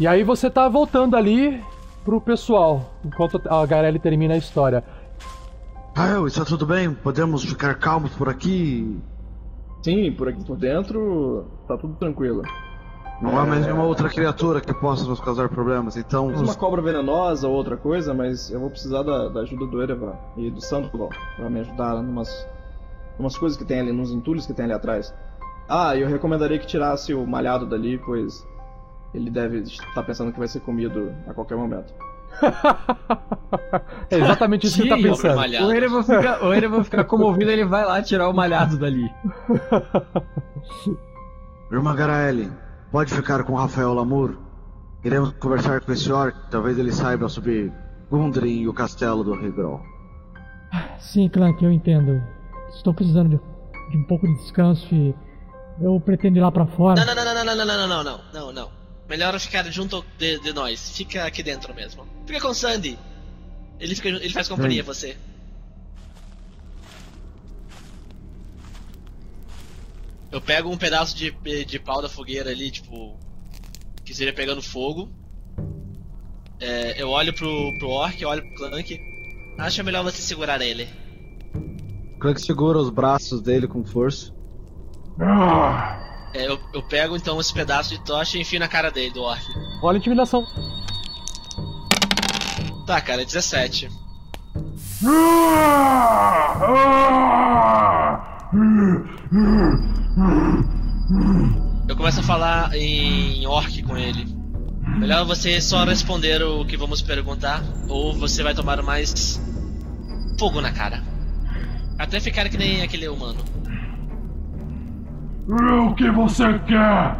E aí você tá voltando ali pro pessoal, enquanto a Garelli termina a história. Rael, está tudo bem? Podemos ficar calmos por aqui? Sim, por aqui por dentro tá tudo tranquilo. Não há mais nenhuma outra criatura que possa nos causar problemas, então. Uma cobra venenosa ou outra coisa, mas eu vou precisar da, da ajuda do Erevan e do Sandoval para me ajudar numas, numas coisas que tem ali, nos entulhos que tem ali atrás. Ah, eu recomendaria que tirasse o malhado dali, pois ele deve estar pensando que vai ser comido a qualquer momento. é exatamente isso que ele tá pensando. O Erevan ficar, o Erevan ficar comovido, ele vai lá tirar o malhado dali. Irmã Garaeli, Pode ficar com Rafael Lamour. Iremos conversar com esse orc. Talvez ele saiba sobre Gundren e o castelo do Regrol. Sim, Clank, eu entendo. Estou precisando de, de, um pouco de descanso e eu pretendo ir lá para fora. Não, não, não, não, não, não, não, não, não, não, não. Melhor ficar junto de, de nós. Fica aqui dentro mesmo. Fica com o Sandy. Ele, fica, ele faz companhia a você. Eu pego um pedaço de, de pau da fogueira ali, tipo. Que seja pegando fogo. É, eu olho pro, pro Orc, olho pro Clank. Acho melhor você segurar ele. Clank segura os braços dele com força. É, eu, eu pego então esse pedaço de tocha e enfio na cara dele, do Orc. Olha a intimidação. Tá, cara, 17. Eu começo a falar em orc com ele. Melhor você só responder o que vamos perguntar, ou você vai tomar mais fogo na cara. Até ficar que nem aquele humano. O que você quer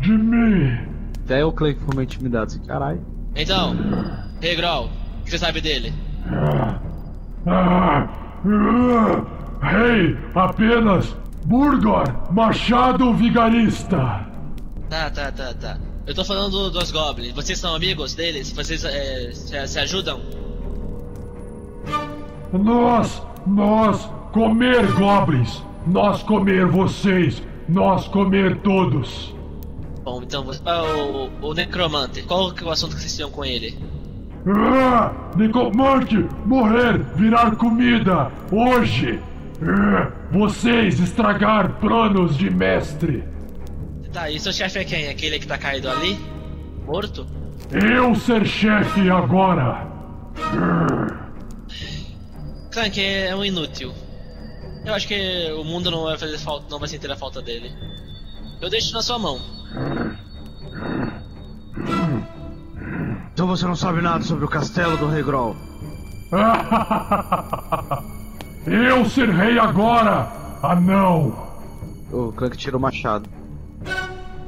de mim? Até o Clay foi meio intimidado assim, caralho. Então, Rei Grol, o que você sabe dele? Ah, ah, Rei, apenas Burgor, Machado Vigarista. Tá, tá, tá, tá. Eu tô falando dos Goblins. Vocês são amigos deles? Vocês é, se, se ajudam? Nós, nós comer Goblins. Nós comer vocês. Nós comer todos. Bom, então, ah, o, o Necromante, qual que é o assunto que vocês tinham com ele? Ah, Necomante, morrer, virar comida, hoje. Ah, vocês estragar planos de mestre. Tá, e seu chefe é quem? Aquele que tá caído ali? Morto? Eu ser chefe agora. Ah, Clank é um inútil. Eu acho que o mundo não vai fazer falta, não vai sentir a falta dele. Eu deixo na sua mão. Então você não sabe nada sobre o castelo do Rei Grol. Eu ser rei agora, anão. O Clank tira o machado.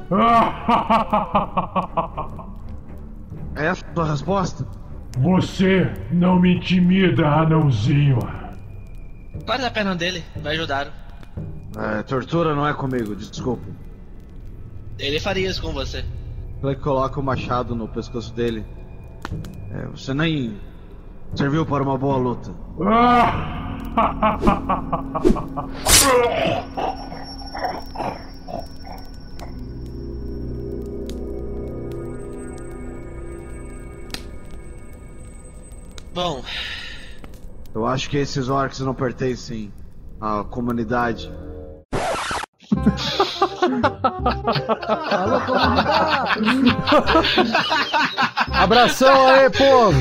É essa a sua resposta? Você não me intimida, anãozinho. Para a perna dele, vai ajudar. É, tortura não é comigo, desculpe. Ele faria isso com você. Clank coloca o machado no pescoço dele. É, você nem serviu para uma boa luta. Bom, Eu acho que esses orcs não pertencem à comunidade. Alô, comunidade! Abração aí, povo!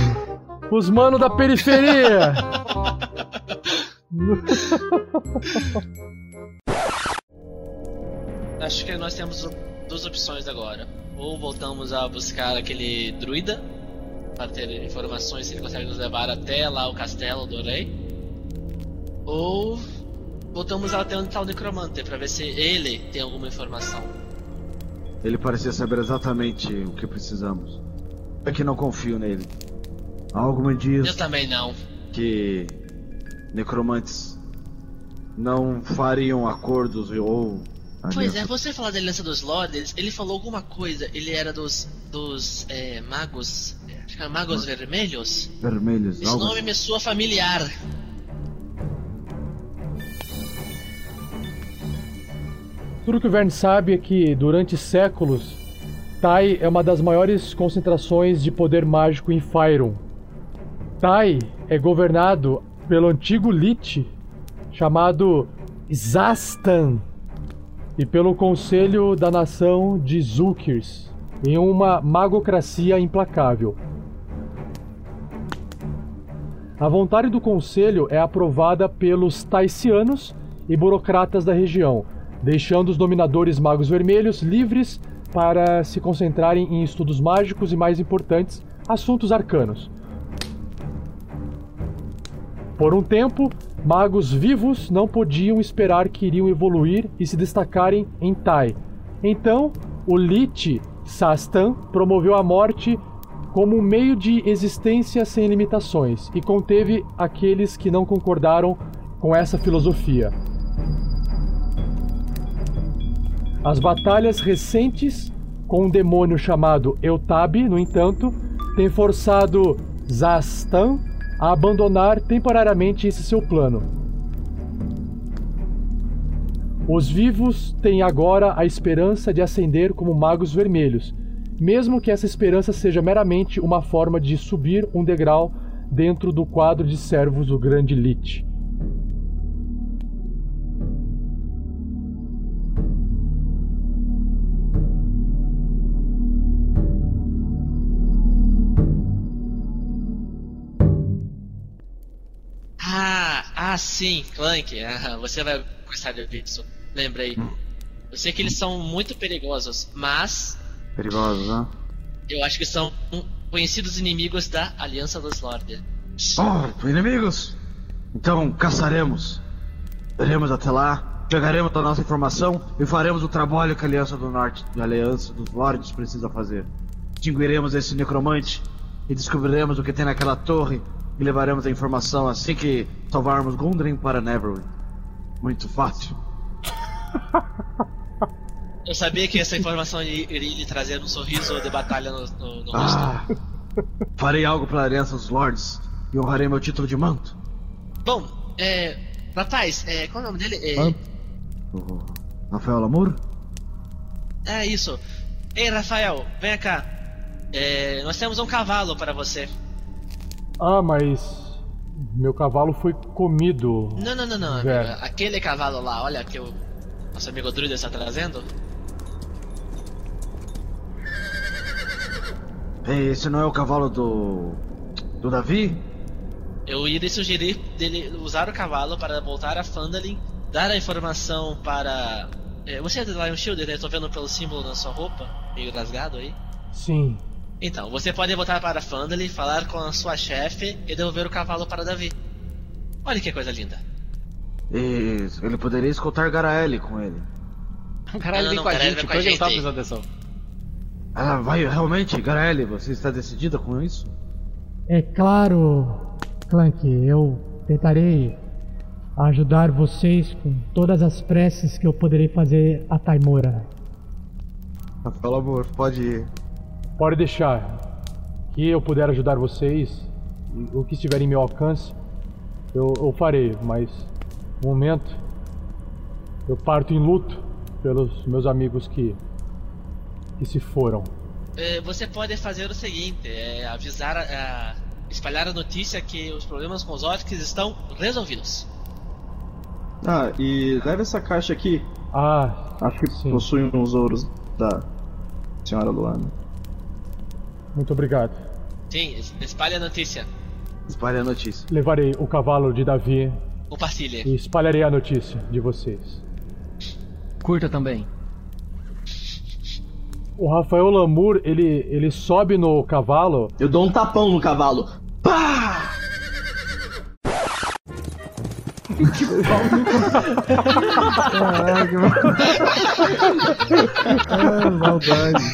Os manos da periferia! acho que nós temos duas opções agora. Ou voltamos a buscar aquele druida para ter informações se ele consegue nos levar até lá o castelo do rei. Ou voltamos até onde está o necromante para ver se ele tem alguma informação. Ele parecia saber exatamente o que precisamos. É que não confio nele. Algo me diz Eu também não. que necromantes não fariam acordos ou. Pois é, você falar da Aliança dos Lords, ele falou alguma coisa. Ele era dos dos é, magos, magos vermelhos. Vermelhos, Esse algo nome me soa familiar. Tudo que o Verne sabe é que, durante séculos, Tai é uma das maiores concentrações de poder mágico em Fyron. Tai é governado pelo antigo Lich, chamado Zastan, e pelo Conselho da Nação de Zulkirs, em uma magocracia implacável. A vontade do Conselho é aprovada pelos Taicianos e burocratas da região, deixando os dominadores magos vermelhos livres para se concentrarem em estudos mágicos e, mais importantes, assuntos arcanos. Por um tempo, magos vivos não podiam esperar que iriam evoluir e se destacarem em Tai. Então, o Lich Sastan promoveu a morte como um meio de existência sem limitações e conteve aqueles que não concordaram com essa filosofia. As batalhas recentes com um demônio chamado Eutab, no entanto, têm forçado Zastan a abandonar temporariamente esse seu plano. Os vivos têm agora a esperança de ascender como magos vermelhos, mesmo que essa esperança seja meramente uma forma de subir um degrau dentro do quadro de servos do grande Lich. Ah, ah sim, Clank. Ah, você vai gostar de ouvir isso. Lembrei. Eu sei que eles são muito perigosos, mas Perigosos, né? eu acho que são conhecidos inimigos da Aliança dos Lords. Oh, inimigos! Então caçaremos. Iremos até lá, pegaremos a nossa informação e faremos o trabalho que a Aliança do Norte, a Aliança dos Lords precisa fazer. Extinguiremos esse necromante e descobriremos o que tem naquela torre e levaremos a informação assim que salvarmos Gundren para Neverwin. Muito fácil. Eu sabia que essa informação iria lhe trazer um sorriso de batalha no, no, no rosto. Ah, farei algo para a Aliança dos Lords e honrarei meu título de manto. Bom, é. Rapaz, é, qual é o nome dele? É, O Rafael Lamour? é isso. Ei, Rafael, vem cá. É, nós temos um cavalo para você. Ah, mas. Meu cavalo foi comido. Não, não, não, não, amigo. Aquele cavalo lá, olha que o nosso amigo druida está trazendo. Esse não é o cavalo do. do Davi? Eu iria sugerir dele usar o cavalo para voltar a Fandalin, dar a informação para. É, Você é do Lion Shield, né? Tô vendo pelo símbolo na sua roupa, meio rasgado aí. Sim. Então, você pode voltar para Fandalin, falar com a sua chefe e devolver o cavalo para Davi. Olha que coisa linda. E ele poderia escoltar Garaele com ele. Caralho, Não, vem com a gente, com a tá gente. prestando atenção. Ah, vai, realmente, Garaele, você está decidida com isso? É claro, Clank, eu tentarei ajudar vocês com todas as preces que eu poderei fazer a Taimora. Pelo amor, pode ir. Pode deixar. Que eu puder ajudar vocês, o que estiver em meu alcance, eu, eu farei, mas no momento eu parto em luto pelos meus amigos que, que se foram. É, você pode fazer o seguinte: é, avisar, a- espalhar a notícia que os problemas com os orcs estão resolvidos. Ah, e leva essa caixa aqui. Ah, Acho que sim. possui uns ouros da Senhora Luana. Muito obrigado. Sim, es- espalhe a notícia. Espalhe a notícia. Levarei o cavalo de Davi Compartilhe. e espalharei a notícia de vocês. Curta também. O Rafael Lamour, ele, ele sobe no cavalo. Eu dou um tapão no cavalo. Pá! Caraca, mano. ah, maldade.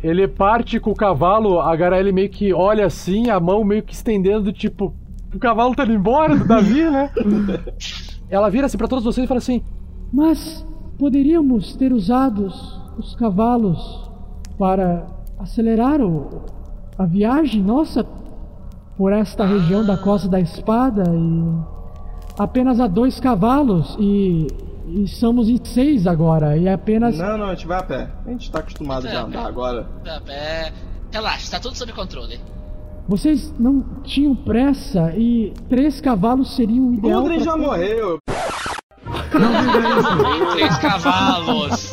Ele parte com o cavalo, a Garaele meio que olha assim, a mão meio que estendendo, tipo, o cavalo tá indo embora do Davi, né? Ela vira assim pra todos vocês e fala assim: Mas poderíamos ter usado os cavalos para acelerar o- a viagem nossa por esta região da Costa da Espada e apenas há dois cavalos e, e somos em seis agora e apenas Não, não, a gente vai a pé. A gente tá acostumado já a andar agora. É, relaxa, está tudo sob controle. Vocês não tinham pressa e três cavalos seriam o ideal. Gundren pra já morreu. Três cavalos.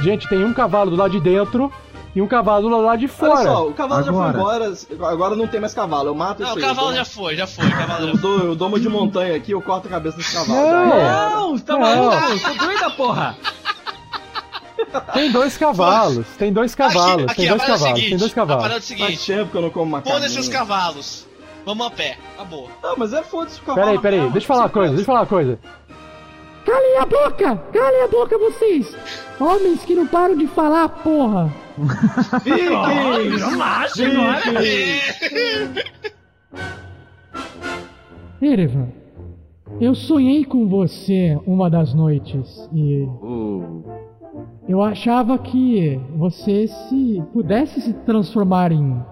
Gente, tem um cavalo do lado de dentro e um cavalo do lado de Olha fora. só, o cavalo já Agora. foi embora, agora não tem mais cavalo. Eu mato Não, isso o aí. cavalo já dou, foi, já foi. O cavalo já eu dou, eu dou uma de montanha aqui, eu corto a cabeça desse cavalo. Não. Já. Não, tá Não. maluco? Eu sou doida, porra! Tem dois cavalos, tem dois cavalos, Aqui, tem a dois é cavalos, seguinte, tem dois A parada cavalos. é o Faz seguinte: tempo que eu não como macarrão. foda-se os cavalos. Vamos a pé, acabou. Não, mas é foda-se o cavalo. Peraí, peraí, deixa eu falar uma coisa, deixa eu falar uma coisa. Calem a boca! Calem a boca vocês! Homens que não param de falar, porra! Fiquem! Relaxa agora! Erevan, eu sonhei com você uma das noites e Uh, eu achava que você se pudesse se transformar em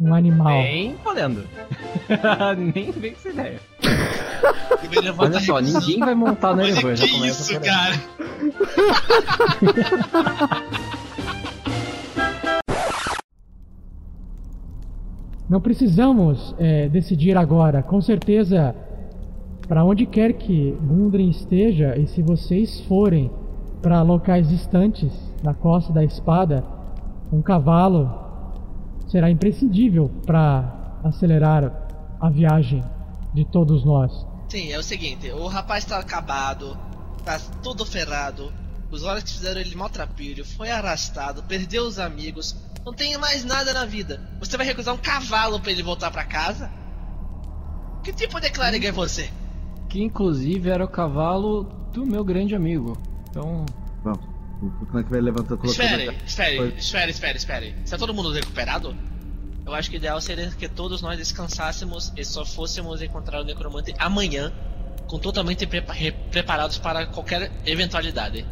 um animal. Nem podendo. Nem vem essa ideia. Olha só, ninguém vai montar no Olha Erevan, que isso, cara. Não precisamos é, decidir agora. Com certeza, para onde quer que Gundren esteja, e se vocês forem para locais distantes na Costa da Espada, um cavalo será imprescindível para acelerar a viagem de todos nós. Sim, é o seguinte: o rapaz tá acabado, tá todo ferrado. Os olhos que fizeram ele maltrapilho, foi arrastado, perdeu os amigos, não tem mais nada na vida. Você vai recusar um cavalo pra ele voltar pra casa? Que tipo de clérigo é você? Que inclusive era o cavalo do meu grande amigo. Então, bom, o Clank vai levantando colocando. Espere, espere, Foi. espere, espere, espere. Está todo mundo recuperado? Eu acho que o ideal seria que todos nós descansássemos e só fôssemos encontrar o necromante amanhã, com totalmente prepa- re- preparados para qualquer eventualidade.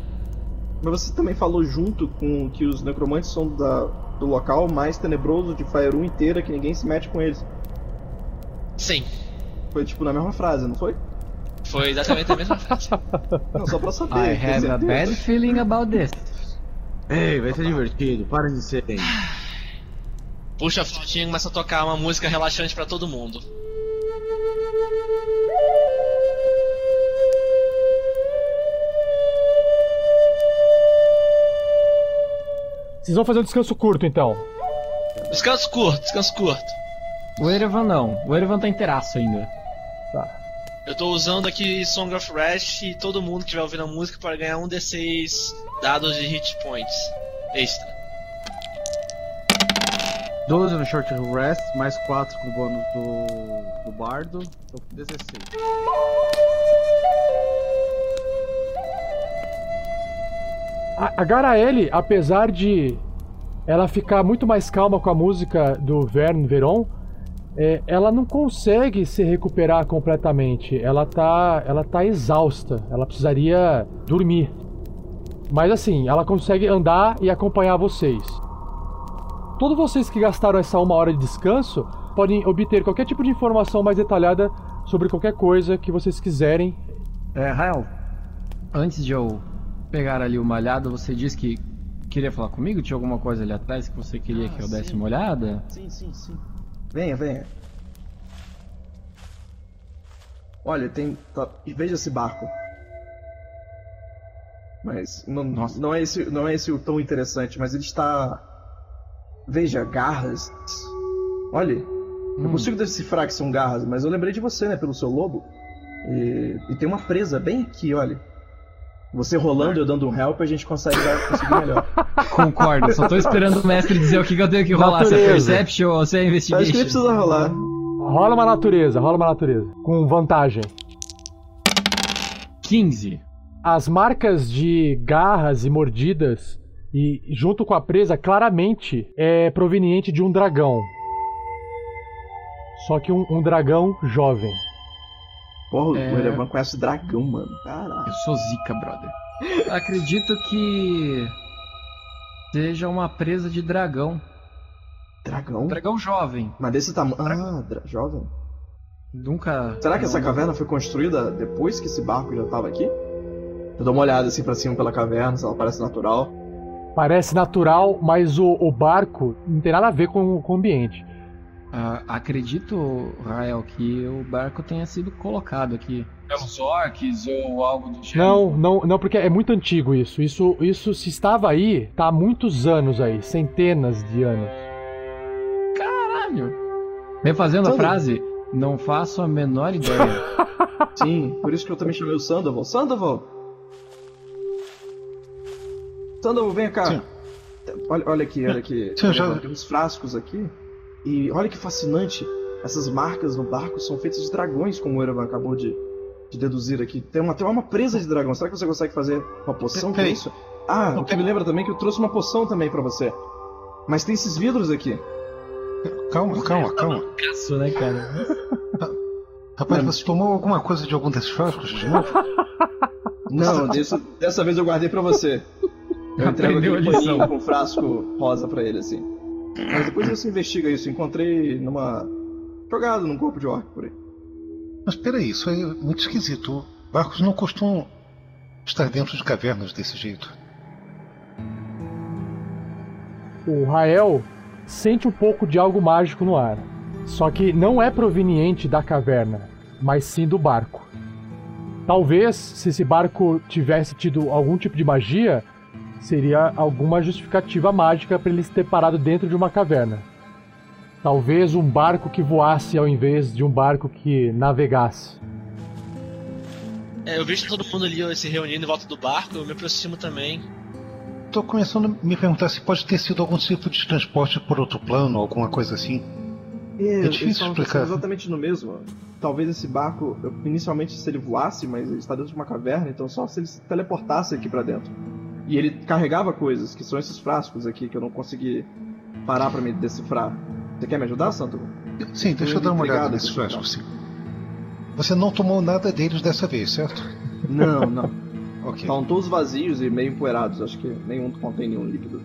Mas você também falou junto com que os necromantes são da, do local mais tenebroso de Faerun inteira, que ninguém se mete com eles. Sim, Foi tipo na mesma frase, não foi? Foi exatamente a mesma frase. Não, só pra saber. I have a bad feeling about this. Ei, vai ser divertido, parem de ser. Puxa a flautinha e começa a tocar uma música relaxante pra todo mundo. Vocês vão fazer um descanso curto então. Descanso curto, descanso curto. O Erevan não. O Erevan tá inteiraço ainda. Eu tô usando aqui Song of Rest e todo mundo que estiver ouvindo a música para ganhar um D6 dados de hit points extra. 12 no short rest, mais 4 com o bônus do, do bardo, então 16. A, a Garaele, apesar de ela ficar muito mais calma com a música do Vern Veron, é, ela não consegue se recuperar completamente. Ela tá, ela tá exausta. Ela precisaria dormir. Mas assim, ela consegue andar e acompanhar vocês. Todos vocês que gastaram essa uma hora de descanso podem obter qualquer tipo de informação mais detalhada sobre qualquer coisa que vocês quiserem. É, Rael, antes de eu pegar ali o malhado, você disse que queria falar comigo? Tinha alguma coisa ali atrás que você queria que eu desse uma olhada? Sim, sim, sim. Venha, venha. Olha, tem. Tá, veja esse barco. Mas não, não, é esse, não é esse o tão interessante, mas ele está. Veja, garras. Olha, eu consigo decifrar que são garras, mas eu lembrei de você, né, pelo seu lobo. E, e tem uma presa bem aqui, olha. Você rolando e eu dando um help, a gente consegue dar, conseguir melhor. Concordo, só tô esperando o mestre dizer o que, que eu tenho que rolar, se é Natureza. Perception ou se é Investigation. Acho que precisa rolar. Rola uma natureza, rola uma natureza. Com vantagem. 15. As marcas de garras e mordidas, e junto com a presa, claramente é proveniente de um dragão. Só que um, um dragão jovem. Porra, É. o Erevan conhece dragão, mano. Caralho. Eu sou zica, brother. Acredito que seja uma presa de dragão. Dragão? Dragão jovem. Mas desse tamanho. Ah, dra- jovem. Nunca. Será que essa caverna foi construída depois que esse barco já tava aqui? Eu dou uma olhada assim pra cima pela caverna, se ela parece natural. Parece natural, mas o, o barco não tem nada a ver com, com o ambiente. Ah, acredito, Rael, que o barco tenha sido colocado aqui pelos orcs ou algo do gênero. Não, não, não, porque é muito antigo isso. Isso, isso se estava aí, tá há muitos anos aí, centenas de anos. Caralho. Refazendo a Tudo. frase, não faço a menor ideia. Sim, por isso que eu também chamei o Sandoval. Sandoval! Sandoval, vem cá. Sim. Olha, olha aqui, olha aqui. Sim, já- Tem uns frascos aqui. E olha que fascinante. Essas marcas no barco são feitas de dragões, como o Erevan acabou de, de deduzir aqui. Tem uma, tem uma presa de dragão. Será que você consegue fazer uma poção com isso? Ah, o que me lembra também que eu trouxe uma poção também pra você. Mas tem esses vidros aqui. Calma, calma, calma. Isso, né, cara? Rapaz, você tomou alguma coisa de algum desses frascos de novo? Não, dessa, dessa vez eu guardei pra você. Eu entrego Aprendeu aquele a lição. paninho com um frasco rosa pra ele, assim. Mas depois você investiga isso. Encontrei numa. jogado num corpo de orc por aí. Mas peraí, isso é muito esquisito. Barcos não costumam estar dentro de cavernas desse jeito. O Rael sente um pouco de algo mágico no ar. Só que não é proveniente da caverna, mas sim do barco. Talvez, se esse barco tivesse tido algum tipo de magia, seria alguma justificativa mágica para ele ter parado dentro de uma caverna. Talvez um barco que voasse ao invés de um barco que navegasse. É, eu vejo todo mundo ali se reunindo em volta do barco, eu me aproximo também. Tô começando a me perguntar se pode ter sido algum tipo de transporte por outro plano, alguma coisa assim. É, difícil falam que explicar. exatamente no mesmo. Talvez esse barco, inicialmente, se ele voasse, mas ele está dentro de uma caverna, então só se ele se teleportasse aqui pra dentro. E ele carregava coisas, que são esses frascos aqui que eu não consegui parar pra me decifrar. Você quer me ajudar, Santo? Sim, deixa eu dar uma olhada nesses Santo. frascos, sim. Você não tomou nada deles dessa vez, certo? Não, não. Ok. Estão todos vazios e meio empoeirados. Acho que nenhum contém nenhum líquido.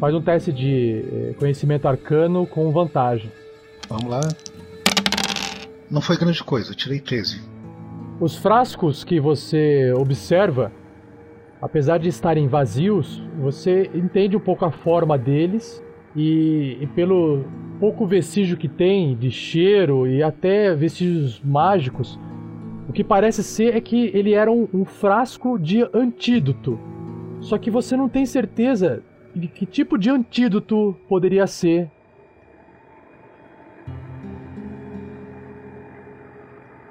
Faz um teste de eh, conhecimento arcano com vantagem. Vamos lá. Não foi grande coisa, tirei 13. Os frascos que você observa, apesar de estarem vazios, você entende um pouco a forma deles e, e pelo pouco vestígio que tem de cheiro e até vestígios mágicos, o que parece ser é que ele era um, um frasco de antídoto. Só que você não tem certeza de que tipo de antídoto poderia ser.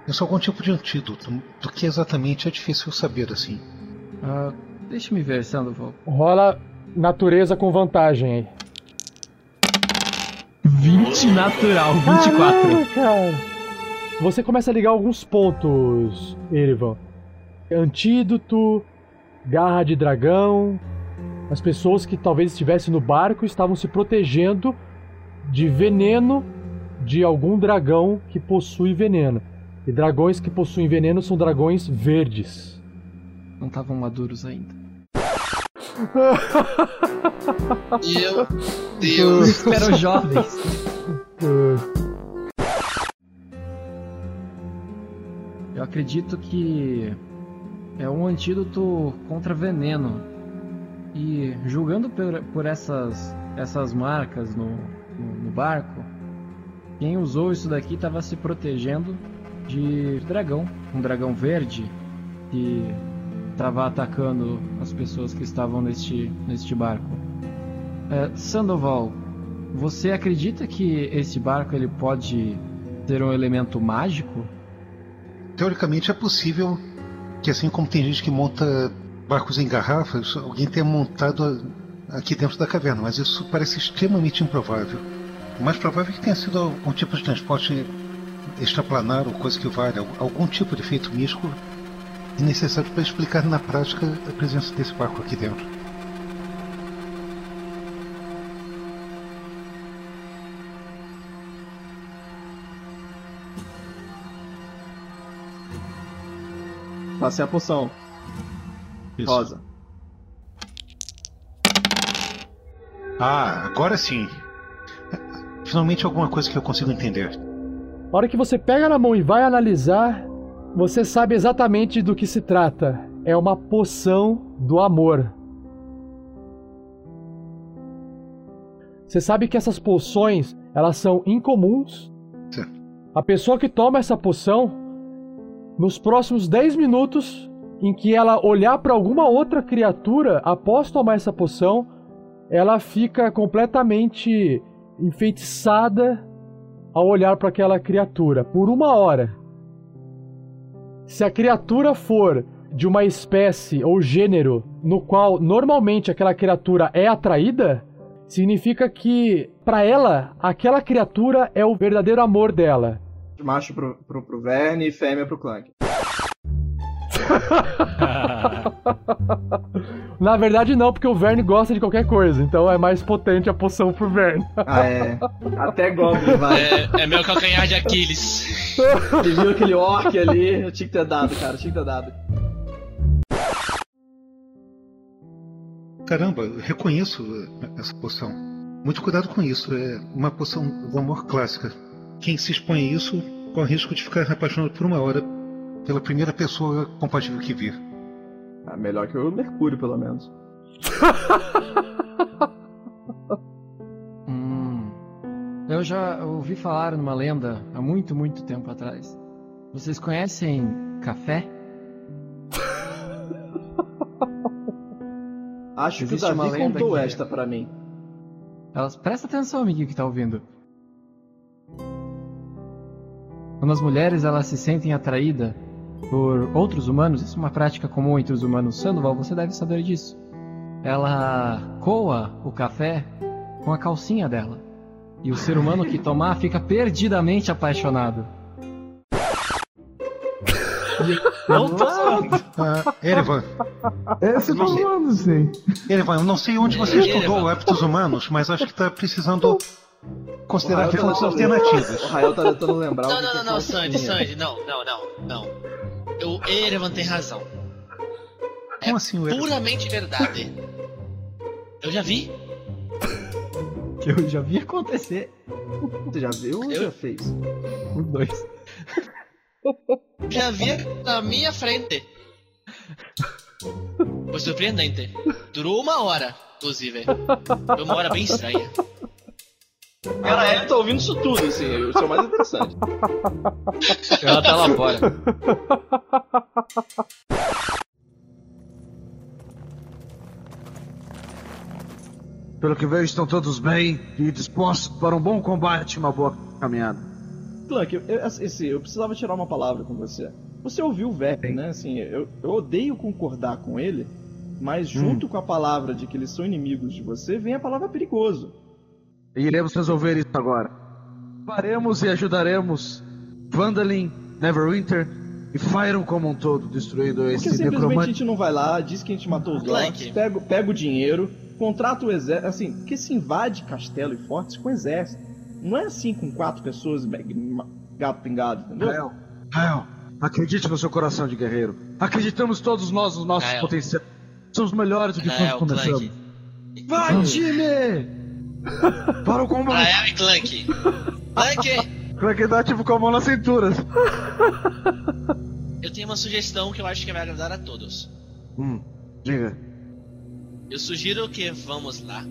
Isso é algum tipo de antídoto. Do que exatamente é difícil saber assim. Ah, Deixa-me ver, Sandoval. Rola natureza com vantagem aí. 20 natural, 24. Caramba, cara. Você começa a ligar alguns pontos, Erivan. Antídoto, garra de dragão. As pessoas que talvez estivessem no barco estavam se protegendo de veneno de algum dragão que possui veneno. E dragões que possuem veneno são dragões verdes. Não estavam maduros ainda. Meu Deus. Espero jovens. Eu acredito que é um antídoto contra veneno. E julgando por, por essas, essas marcas no, no, no barco, quem usou isso daqui estava se protegendo de dragão. Um dragão verde que estava atacando as pessoas que estavam neste, neste barco. É, Sandoval, você acredita que esse barco ele pode ter um elemento mágico? Teoricamente é possível que assim como tem gente que monta barcos em garrafas, alguém tenha montado aqui dentro da caverna, mas isso parece extremamente improvável. O mais provável é que tenha sido algum tipo de transporte extraplanar ou coisa que valha, algum tipo de efeito místico necessário para explicar na prática a presença desse barco aqui dentro. Passei a poção. Isso. Rosa. Ah, agora sim. Finalmente alguma coisa que eu consigo entender. A hora que você pega na mão e vai analisar, você sabe exatamente do que se trata. É uma poção do amor. Você sabe que essas poções, elas são incomuns. Sim. A pessoa que toma essa poção, nos próximos 10 minutos em que ela olhar para alguma outra criatura após tomar essa poção, ela fica completamente enfeitiçada ao olhar para aquela criatura por uma hora. Se a criatura for de uma espécie ou gênero no qual normalmente aquela criatura é atraída, significa que para ela aquela criatura é o verdadeiro amor dela. Macho pro, pro, pro Verne e fêmea pro Clank. Na verdade não, porque o Verne gosta de qualquer coisa, então é mais potente a poção pro Verne. Ah, é. Até Goblin vai. É, é meu calcanhar de Aquiles. Você viu aquele orc ali? Eu tinha que ter dado, cara. Eu tinha que ter dado. Caramba, eu reconheço essa poção. Muito cuidado com isso. É uma poção do amor clássica. Quem se expõe a isso corre o risco de ficar apaixonado por uma hora pela primeira pessoa compatível que vir. Ah, melhor que o Mercúrio, pelo menos. Hum, eu já ouvi falar numa lenda há muito, muito tempo atrás. Vocês conhecem café? Acho que o Existe Davi contou que- esta pra mim. Elas, presta atenção, amiguinho que tá ouvindo. Quando as mulheres elas se sentem atraídas por outros humanos, isso é uma prática comum entre os humanos. Sandoval, você deve saber disso. Ela coa o café com a calcinha dela. E o ser humano que tomar fica perdidamente apaixonado. Não tô. Ah, Erevan, eu tô Não sei. falando, sim. Erevan, eu não sei onde você Erevan. estudou hábitos humanos, mas acho que tá precisando considerar Rael tá alternativas. O Rael tá tentando lembrar o Não, que não, não, não, é Sandy. Sandy, não, não, não, não. O Erevan tem razão. Como assim o Erevan? Puramente verdade. Eu já vi. Eu já vi acontecer. Você já viu ou Eu- já fez? Os dois. já vi na minha frente. Foi surpreendente. Durou uma hora, inclusive. Foi uma hora bem estranha. Cara, ele tá ouvindo isso tudo, assim, isso é o mais interessante. Ela tá lá fora. Pelo que vejo, estão todos bem e dispostos para um bom combate e uma boa caminhada. Clank, eu, eu, assim, eu precisava tirar uma palavra com você. Você ouviu o Verp, né? Assim, eu, eu odeio concordar com ele, mas junto com a palavra de que eles são inimigos de você, vem a palavra perigoso. E iremos resolver isso agora. Faremos e ajudaremos Vandalin, Neverwinter e Fyron como um todo, destruindo Porque esse simplesmente a necromante. gente não vai lá, diz que a gente matou os orcs, pega, pega o dinheiro, contrata o exército, assim, porque se invade castelo e fortes com exército. Não é assim com quatro pessoas, gato pingado, entendeu? Rael, Rael, acredite no seu coração de guerreiro. Acreditamos todos nós nos nossos Rael. potenciais. Somos melhores do que Rael, quando começamos. Vai, time! Para o combate! Rael e Clank. Clank! Clank dá tipo com a mão na cintura. Eu tenho uma sugestão que eu acho que vai agradar a todos. Hum, diga. Eu sugiro que vamos lá.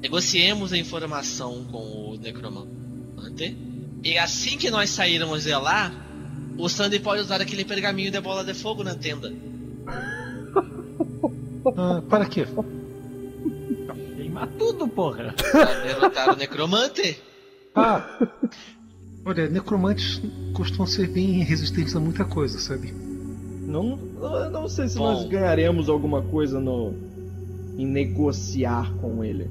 Negociemos a informação com o necromante. E assim que nós sairmos de lá, o Sandy pode usar aquele pergaminho de bola de fogo na tenda. Ah, para quê? Queimar tudo, porra. Pra derrotar o necromante. Ah! Olha, necromantes costumam ser bem resistentes a muita coisa, sabe? Não, não sei se Bom. nós ganharemos alguma coisa no em negociar com ele.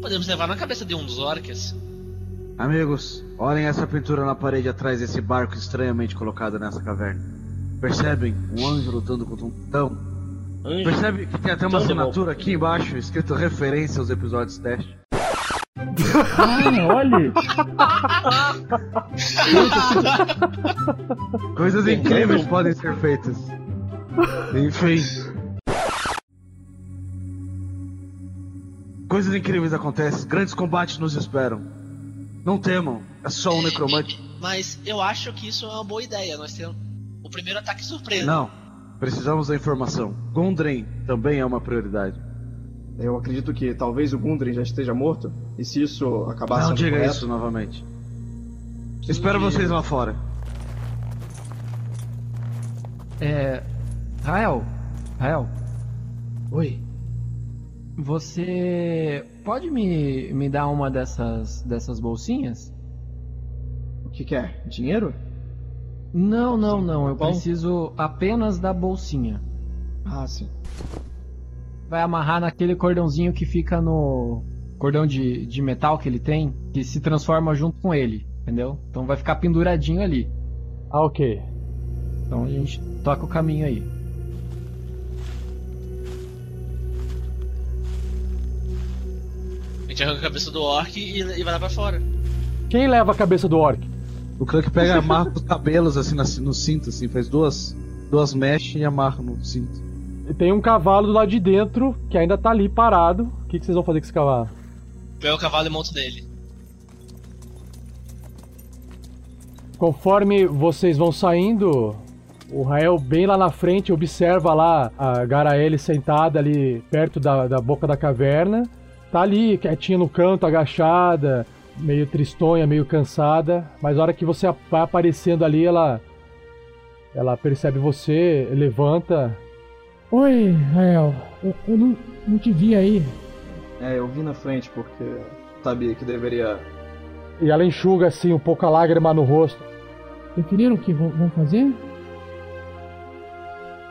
Podemos levar na cabeça de um dos orcs. Amigos, olhem essa pintura na parede atrás desse barco estranhamente colocado nessa caverna. Percebem um anjo lutando contra um titão? Anjo, Percebe que tem até uma assinatura aqui embaixo, escrito referência aos episódios teste. Ah, olha! Coisas incríveis podem ser feitas. Enfim. Coisas incríveis acontecem, grandes combates nos esperam. Não temam, é só um necromante. Mas eu acho que isso é uma boa ideia. Nós temos o primeiro ataque surpresa. Não, precisamos da informação. Gondren também é uma prioridade. eu acredito que talvez o Gundren já esteja morto. E se isso acabar Não diga correto, isso novamente. Espero vocês lá fora. É. Rael. Rael, Oi. você pode me, me dar uma dessas, dessas bolsinhas? O que, que é? Dinheiro? Não, não, não. Eu Bom. preciso apenas da bolsinha. Ah, sim. Vai amarrar naquele cordãozinho que fica no. Cordão de, de metal que ele tem, que se transforma junto com ele, entendeu? Então vai ficar penduradinho ali. Ah, ok. Então a gente toca o caminho aí. A gente arranca a cabeça do orc e, e vai lá pra fora. Quem leva a cabeça do orc? O Clank pega e amarra os cabelos assim no cinto, assim, faz duas, duas mechas e amarra no cinto. E tem um cavalo do lado de dentro que ainda tá ali parado. O que, que vocês vão fazer com esse cavalo? Pega o cavalo e monto nele. Conforme vocês vão saindo, o Rael bem lá na frente observa lá a Garaele sentada ali perto da, da boca da caverna. Tá ali, quietinha no canto, agachada, meio tristonha, meio cansada. Mas a hora que você vai aparecendo ali, ela. Ela percebe você, levanta. Oi, Rael. Eu, eu não, não te vi aí. É, eu vim na frente porque sabia que deveria. E ela enxuga assim um pouco a lágrima no rosto. Definiram o que vão vão fazer?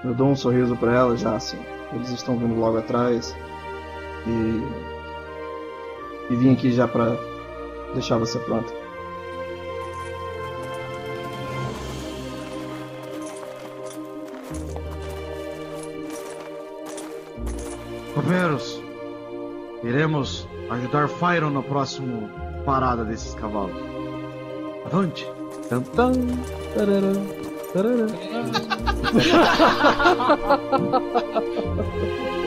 Eu dou um sorriso pra ela já assim. Eles estão vindo logo atrás. E. E vim aqui já pra deixar você pronta. Copeiros, iremos ajudar Fyron na próxima parada desses cavalos. Avante! Tan, tan, tarará, tarará.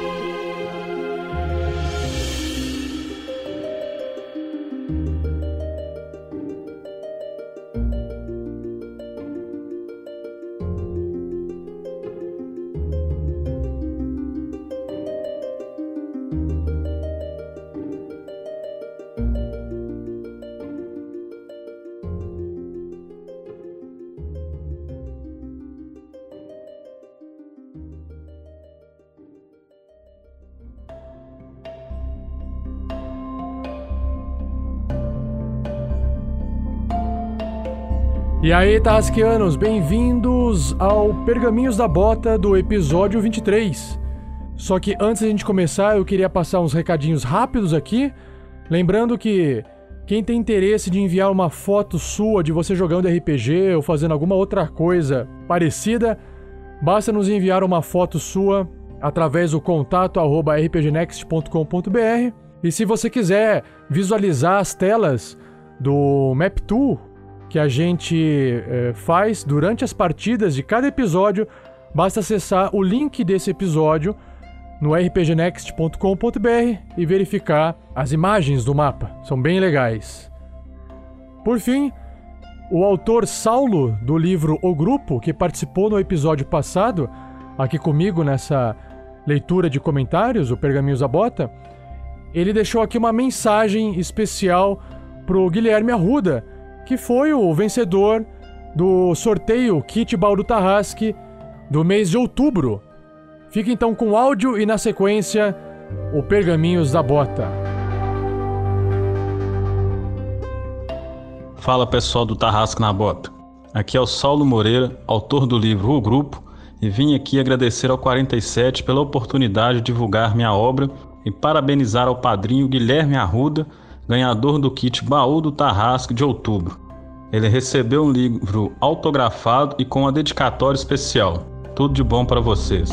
E aí, Tarrasqueanos, bem-vindos ao Pergaminhos da Bota do episódio 23. Só que antes da gente começar, eu queria passar uns recadinhos rápidos aqui. Lembrando que quem tem interesse de enviar uma foto sua de você jogando RPG ou fazendo alguma outra coisa parecida, basta nos enviar uma foto sua através do contato arroba rpgnext.com.br. E se você quiser visualizar as telas do Map Tool que a gente é, faz durante as partidas de cada episódio, basta acessar o link desse episódio no rpgnext.com.br e verificar as imagens do mapa. São bem legais. Por fim, o autor Saulo, do livro O Grupo, que participou no episódio passado, aqui comigo nessa leitura de comentários, o Pergaminhos da Bota, ele deixou aqui uma mensagem especial pro Guilherme Arruda, que foi o vencedor do sorteio Kit Baldo Tarrasque do mês de outubro. Fica então com o áudio e na sequência o Pergaminhos da Bota. Fala pessoal do Tarrasque na Bota. Aqui é o Saulo Moreira, autor do livro O Grupo, e vim aqui agradecer ao 47 pela oportunidade de divulgar minha obra e parabenizar ao padrinho Guilherme Arruda ganhador do kit Baú do Tarrasque de outubro. Ele recebeu um livro autografado e com uma dedicatória especial. Tudo de bom para vocês.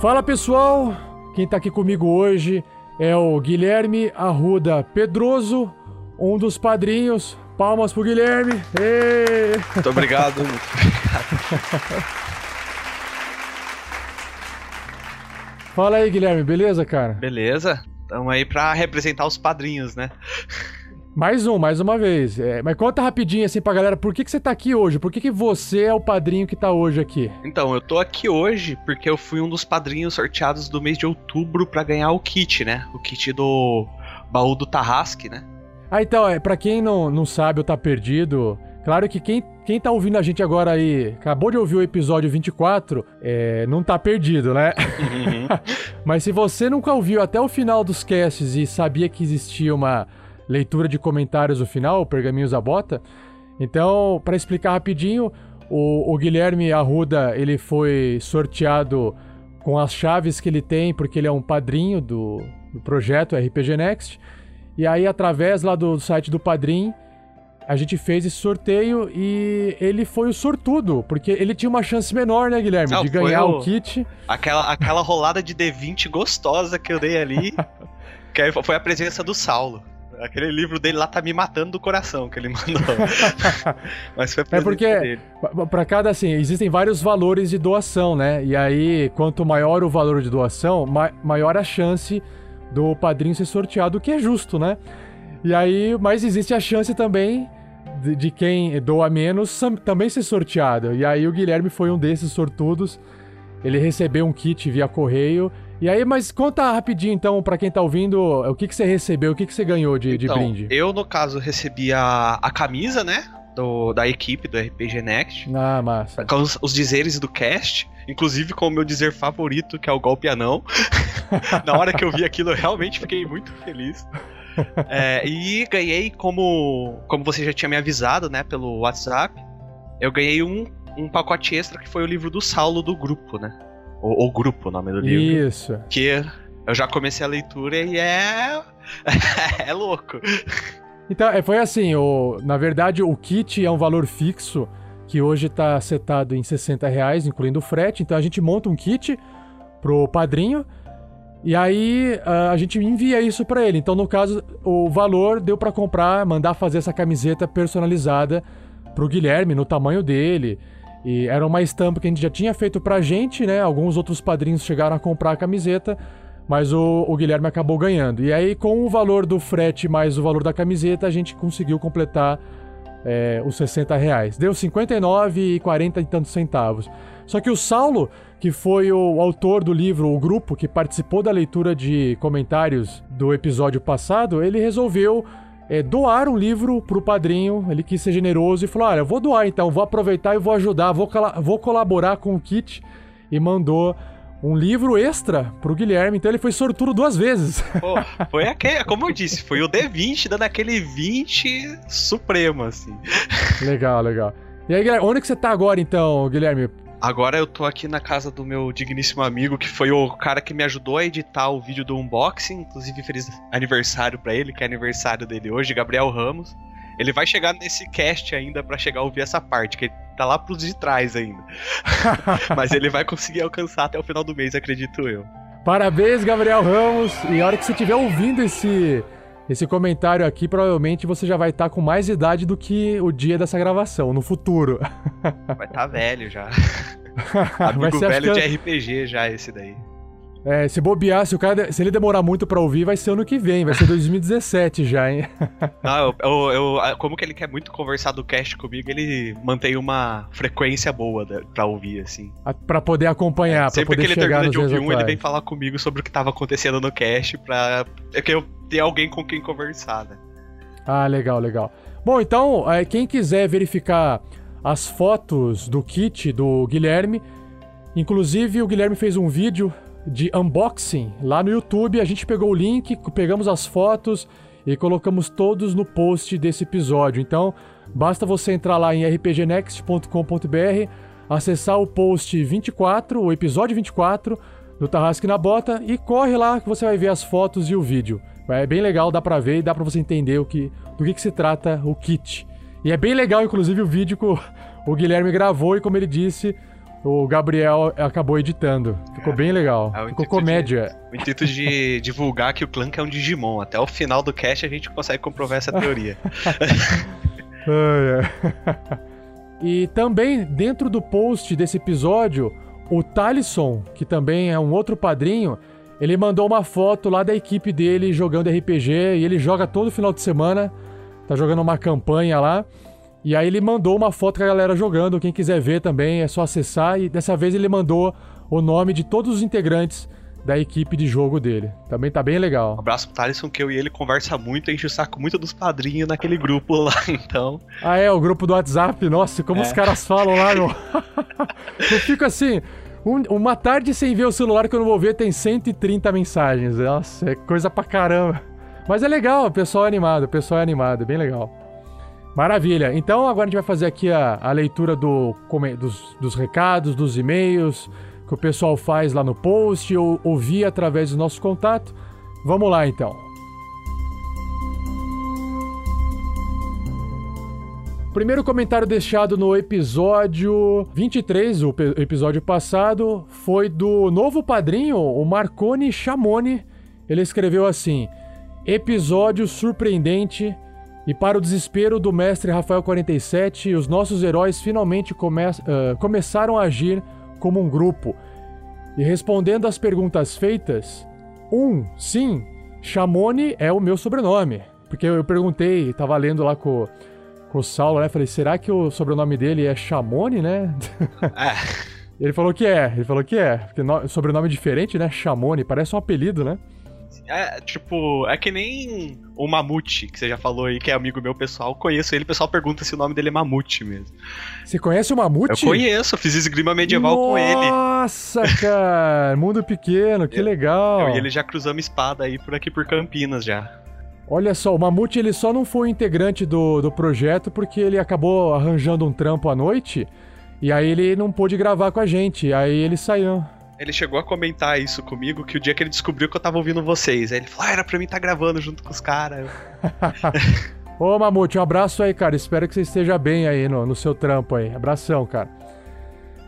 Fala pessoal, quem está aqui comigo hoje é o Guilherme Arruda Pedroso, um dos padrinhos. Palmas pro Guilherme. Êêê. Muito obrigado. Fala aí, Guilherme, beleza, cara? Beleza? Estamos aí pra representar os padrinhos, né? Mais um, mais uma vez. É, mas conta rapidinho assim pra galera, por que, que você tá aqui hoje? Por que, que você é o padrinho que tá hoje aqui? Então, eu tô aqui hoje porque eu fui um dos padrinhos sorteados do mês de outubro pra ganhar o kit, né? O kit do baú do Tarrasque, né? Ah, então, é, pra quem não, não sabe ou tá perdido, claro que quem, quem tá ouvindo a gente agora aí, acabou de ouvir o episódio 24, é, não tá perdido, né? Mas se você nunca ouviu até o final dos casts e sabia que existia uma leitura de comentários no final, Pergaminhos da Bota, então, para explicar rapidinho, o, o Guilherme Arruda, ele foi sorteado com as chaves que ele tem, porque ele é um padrinho do, do projeto RPG Next. E aí, através lá do site do Padrim, a gente fez esse sorteio e ele foi o sortudo, porque ele tinha uma chance menor, né, Guilherme, Não, de ganhar o- o kit. Aquela, aquela rolada de D20 gostosa que eu dei ali, que foi a presença do Saulo. Aquele livro dele lá tá me matando do coração que ele mandou. Mas foi É porque, dele. pa- pra cada, assim, existem vários valores de doação, né? E aí, quanto maior o valor de doação, ma- maior a chance do padrinho ser sorteado, o que é justo, né? E aí, mas existe a chance também de, de quem doa menos também ser sorteado. E aí, o Guilherme foi um desses sortudos. Ele recebeu um kit via correio. E aí, mas conta rapidinho, então, pra quem tá ouvindo, o que, que você recebeu, o que, que você ganhou de, de Então, brinde. eu, no caso, recebi a, a camisa, né? Do, da equipe do RPG Next. Ah, massa. Com os, os dizeres do cast, inclusive com o meu dizer favorito, que é o golpe anão. Na hora que eu vi aquilo, eu realmente fiquei muito feliz. É, e ganhei, como, como você já tinha me avisado, né, pelo WhatsApp, eu ganhei um, um pacote extra que foi o livro do Saulo do grupo, né? O, o grupo, o nome do livro. Isso. Que eu já comecei a leitura e é. é louco. Então, é, foi assim, o, na verdade o kit é um valor fixo que hoje está setado em 60 reais, incluindo o frete. Então a gente monta um kit pro padrinho e aí ah, a gente envia isso para ele. Então no caso o valor deu para comprar, mandar fazer essa camiseta personalizada pro Guilherme no tamanho dele. E era uma estampa que a gente já tinha feito pra gente, né? Alguns outros padrinhos chegaram a comprar a camiseta, mas o, o Guilherme acabou ganhando. E aí, com o valor do frete mais o valor da camiseta, a gente conseguiu completar é, os 60 reais. Deu 59 e 40 e tantos centavos. Só que o Saulo, que foi o autor do livro, o grupo que participou da leitura de comentários do episódio passado, ele resolveu é, doar um livro pro padrinho. Ele quis ser generoso e falou: Olha, eu vou doar então, vou aproveitar e vou ajudar, vou, vou colaborar com o kit. E mandou um livro extra pro Guilherme, então ele foi sortudo duas vezes. Pô, foi aquele, como eu disse, foi o D20 dando aquele 20 supremo, assim. Legal, legal. E aí, Guilherme, onde que você tá agora então, Guilherme? Agora eu tô aqui na casa do meu digníssimo amigo, que foi o cara que me ajudou a editar o vídeo do unboxing. Inclusive, feliz aniversário para ele, que é aniversário dele hoje, Gabriel Ramos. Ele vai chegar nesse cast ainda para chegar a ouvir essa parte, que ele tá lá pros de trás ainda. Mas ele vai conseguir alcançar até o final do mês, acredito eu. Parabéns, Gabriel Ramos. E a hora que você estiver ouvindo esse, esse comentário aqui, provavelmente você já vai estar com mais idade do que o dia dessa gravação, no futuro. Vai estar tá velho já. Amigo velho de RPG já esse daí. É, se bobear, se, o cara, se ele demorar muito pra ouvir, vai ser ano que vem, vai ser 2017 já, hein? Não, eu, eu, eu, como que ele quer muito conversar do cast comigo, ele mantém uma frequência boa pra ouvir, assim. Pra poder acompanhar, é, pra poder que ele termina de ouvir um, ele vem falar comigo sobre o que tava acontecendo no cast, pra é que eu ter alguém com quem conversar, né? Ah, legal, legal. Bom, então, é, quem quiser verificar as fotos do kit do Guilherme, inclusive o Guilherme fez um vídeo de unboxing lá no YouTube. A gente pegou o link, pegamos as fotos e colocamos todos no post desse episódio. Então, basta você entrar lá em rpgnext.com.br, acessar o post 24, o episódio 24 do Tarrasque na Bota e corre lá que você vai ver as fotos e o vídeo. É bem legal, dá pra ver e dá pra você entender o que, do que, que se trata o kit. E é bem legal, inclusive, o vídeo que o, o Guilherme gravou e, como ele disse, o Gabriel acabou editando. Ficou é, bem legal. É Ficou comédia. De, o intuito de divulgar que o Clank é um Digimon. Até o final do cast a gente consegue comprovar essa teoria. e também, dentro do post desse episódio, o Talisson, que também é um outro padrinho, ele mandou uma foto lá da equipe dele jogando RPG e ele joga todo final de semana. Tá jogando uma campanha lá. E aí ele mandou uma foto com a galera jogando. Quem quiser ver também é só acessar. E dessa vez ele mandou o nome de todos os integrantes da equipe de jogo dele. Também tá bem legal. Um abraço pro Thaleson, que eu e ele conversa muito, enche o saco muito dos padrinhos naquele grupo lá, então. Ah, é, o grupo do WhatsApp. Nossa, como é. os caras falam lá, meu. eu fico assim. Um, uma tarde sem ver o celular que eu não vou ver tem 130 mensagens. Nossa, é coisa pra caramba. Mas é legal, o pessoal é animado, o pessoal é animado, bem legal. Maravilha. Então agora a gente vai fazer aqui a, a leitura do, dos, dos recados, dos e-mails que o pessoal faz lá no post ou ouvir através do nosso contato. Vamos lá então. Primeiro comentário deixado no episódio 23, o episódio passado, foi do novo padrinho, o Marconi Chamoni. Ele escreveu assim: Episódio surpreendente e para o desespero do mestre Rafael 47, os nossos heróis finalmente come uh, começaram a agir como um grupo. E respondendo às perguntas feitas, um, sim, Chamone é o meu sobrenome. Porque eu perguntei, estava lendo lá com, com o Saulo, né? Falei, será que o sobrenome dele é Chamone, né? É. Ele falou que é, ele falou que é. Porque no, sobrenome diferente, né? Chamone, parece um apelido, né? É, tipo, é que nem o Mamute, que você já falou aí, que é amigo meu pessoal. Conheço ele, o pessoal pergunta se o nome dele é Mamute mesmo. Você conhece o Mamute? Eu conheço, eu fiz esgrima medieval Nossa, com ele. Nossa, cara, mundo pequeno, que eu, legal. Eu e ele já cruzamos espada aí por aqui por Campinas já. Olha só, o Mamute ele só não foi integrante do, do projeto porque ele acabou arranjando um trampo à noite e aí ele não pôde gravar com a gente, aí ele saiu. Ele chegou a comentar isso comigo, que o dia que ele descobriu que eu tava ouvindo vocês. Aí ele falou, ah, era pra mim estar tá gravando junto com os caras. Ô, Mamute, um abraço aí, cara. Espero que você esteja bem aí no, no seu trampo aí. Abração, cara.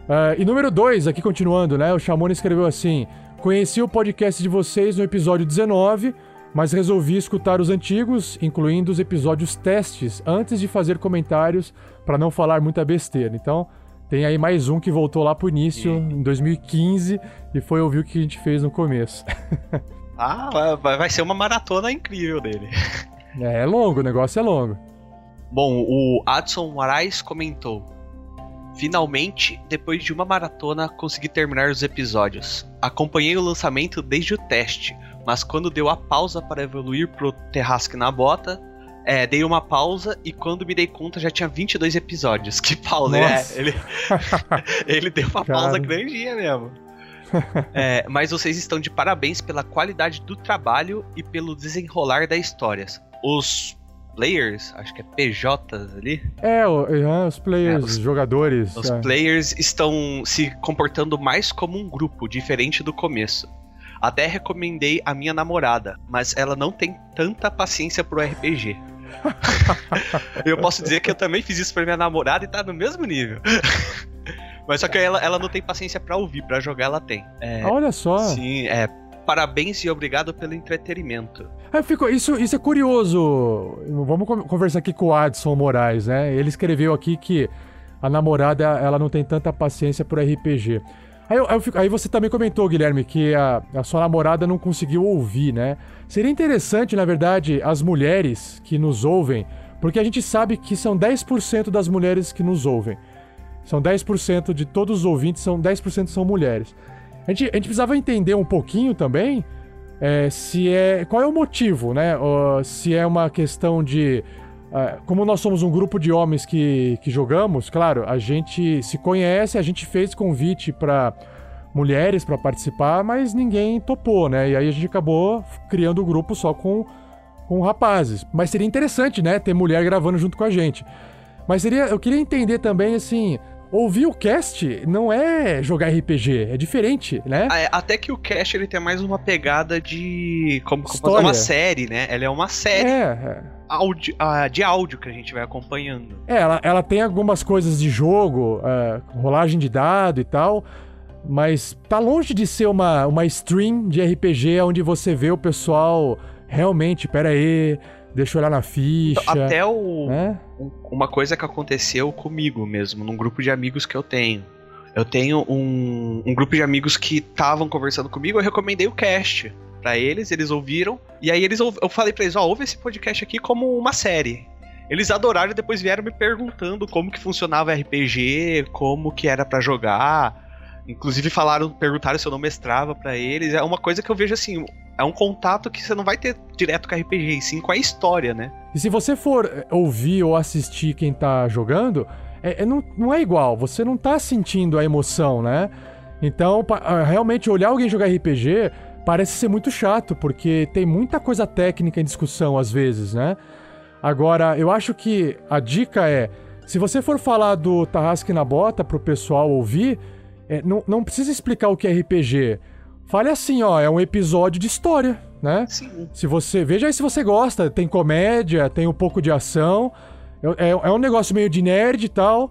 Uh, e número 2, aqui continuando, né? O Chamone escreveu assim: Conheci o podcast de vocês no episódio 19, mas resolvi escutar os antigos, incluindo os episódios testes, antes de fazer comentários para não falar muita besteira. Então, tem aí mais um que voltou lá pro início, e... em 2015, e foi ouvir o que a gente fez no começo. ah, vai, ser uma maratona incrível dele. É, é longo, o negócio é longo. Bom, o Adson Moraes comentou: Finalmente, depois de uma maratona, consegui terminar os episódios. Acompanhei o lançamento desde o teste, mas quando deu a pausa para evoluir pro Terrasque na Bota, é, dei uma pausa e quando me dei conta já tinha 22 episódios. Que pausa, é, Ele, ele deu uma Cara. pausa grandinha mesmo. É, mas vocês estão de parabéns pela qualidade do trabalho e pelo desenrolar da história. Os players, acho que é PJs ali. É, o- é, os players, É, os- os jogadores. Os é. players estão se comportando mais como um grupo, diferente do começo. Até recomendei a minha namorada, mas ela não tem tanta paciência pro RPG. eu posso dizer que eu também fiz isso pra minha namorada e tá no mesmo nível. mas só que ela, ela não tem paciência pra ouvir, pra jogar ela tem. É, Olha só. Sim, é. Parabéns e obrigado pelo entretenimento. É, ficou- isso, isso é curioso. Vamos con- conversar aqui com o Adson Moraes, né? Ele escreveu aqui que a namorada ela não tem tanta paciência por RPG. Aí, eu- eu fico- aí você também comentou, Guilherme, que a, a sua namorada não conseguiu ouvir, né? Seria interessante, na verdade, as mulheres que nos ouvem, porque a gente sabe que são 10% das mulheres que nos ouvem. São 10% de todos os ouvintes, são 10% são mulheres. A gente, a gente precisava entender um pouquinho também é, se é qual é o motivo, né? Ó, se é uma questão de como nós somos um grupo de homens que, que jogamos, claro, a gente se conhece, a gente fez convite para mulheres para participar, mas ninguém topou, né? E aí a gente acabou criando o grupo só com com rapazes. Mas seria interessante, né, ter mulher gravando junto com a gente. Mas seria, eu queria entender também assim, ouvir o cast não é jogar RPG, é diferente, né? É, até que o Cast ele tem mais uma pegada de. Como como uma série, né? Ela é uma série É, é. Áudio- ah, de áudio que a gente vai acompanhando. É, ela, ela tem algumas coisas de jogo, é, rolagem de dado e tal, mas tá longe de ser uma, uma stream de RPG onde você vê o pessoal realmente, pera aí, deixa eu olhar na ficha. Até o, né? um- uma coisa que aconteceu comigo mesmo, num grupo de amigos que eu tenho. Eu tenho um, um grupo de amigos que estavam conversando comigo, eu recomendei o cast pra eles, eles ouviram, e aí eles eu falei pra eles, ó, ouve esse podcast aqui como uma série. Eles adoraram e depois vieram me perguntando como que funcionava RPG, como que era pra jogar. Inclusive falaram, perguntaram se eu não mestrava pra eles. É uma coisa que eu vejo assim, é um contato que você não vai ter direto com RPG, sim com a história, né? E se você for é, ouvir ou assistir quem tá jogando, é, é- não, não é igual, você não tá sentindo a emoção, né? Então, pa- ah, realmente, olhar alguém jogar RPG parece ser muito chato, porque tem muita coisa técnica em discussão às vezes, né? Agora, eu acho que a dica é: se você for falar do Tarrasque na Bota pro pessoal ouvir, é, não, não precisa explicar o que é RPG. Fale assim, ó, é um episódio de história, né? Sim. Se você. Veja aí se você gosta. Tem comédia, tem um pouco de ação. É, é- é um negócio meio de nerd e tal.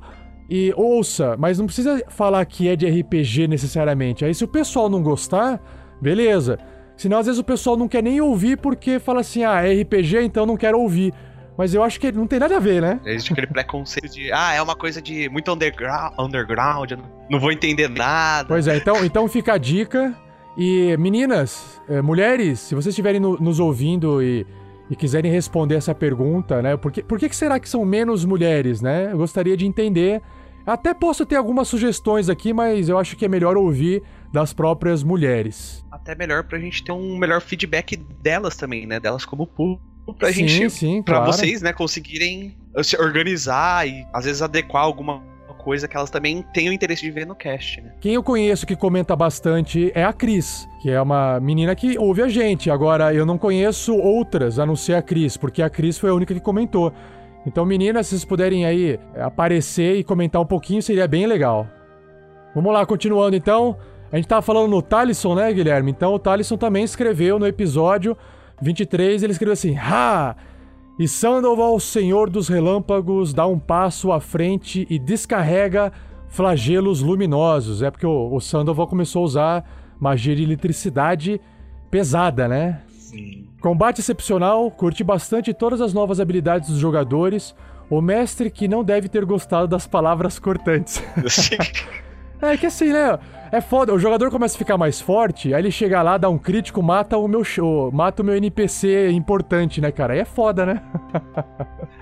E ouça, mas não precisa falar que é de RPG necessariamente. Aí se o pessoal não gostar, beleza. Senão às vezes o pessoal não quer nem ouvir porque fala assim, ah, é RPG, então não quero ouvir. Mas eu acho que não tem nada a ver, né? Existe aquele preconceito de, ah, é uma coisa de muito underground, underground não, não vou entender nada. Pois é, então, então fica a dica. E meninas, eh, mulheres, se vocês estiverem no- nos ouvindo e, e quiserem responder essa pergunta, né? Por que, por que, que será que são menos mulheres, né? Eu gostaria de entender. Até posso ter algumas sugestões aqui, mas eu acho que é melhor ouvir das próprias mulheres. Até melhor pra gente ter um melhor feedback delas também, né? Delas como público. Pra Sim, gente. sim, pra claro. vocês, né, conseguirem se organizar e às vezes adequar alguma coisa que elas também tenham interesse de ver no cast, né? Quem eu conheço que comenta bastante é a Cris, que é uma menina que ouve a gente. Agora, eu não conheço outras a não ser a Cris, porque a Cris foi a única que comentou. Então, meninas, se vocês puderem aí é, aparecer e comentar um pouquinho, seria bem legal. Vamos lá, continuando então. A gente tava falando no Talisson, né, Guilherme? Então, o Talisson também escreveu no episódio 23, ele escreveu assim: Ha! E Sandoval, senhor dos relâmpagos, dá um passo à frente e descarrega flagelos luminosos. É porque o, o Sandoval começou a usar magia de eletricidade pesada, né? Sim. Combate excepcional, curti bastante todas as novas habilidades dos jogadores. O mestre que não deve ter gostado das palavras cortantes. É que assim, né? É foda, o jogador começa a ficar mais forte, aí ele chega lá, dá um crítico, mata o meu show, mata o meu NPC importante, né, cara? Aí é foda, né?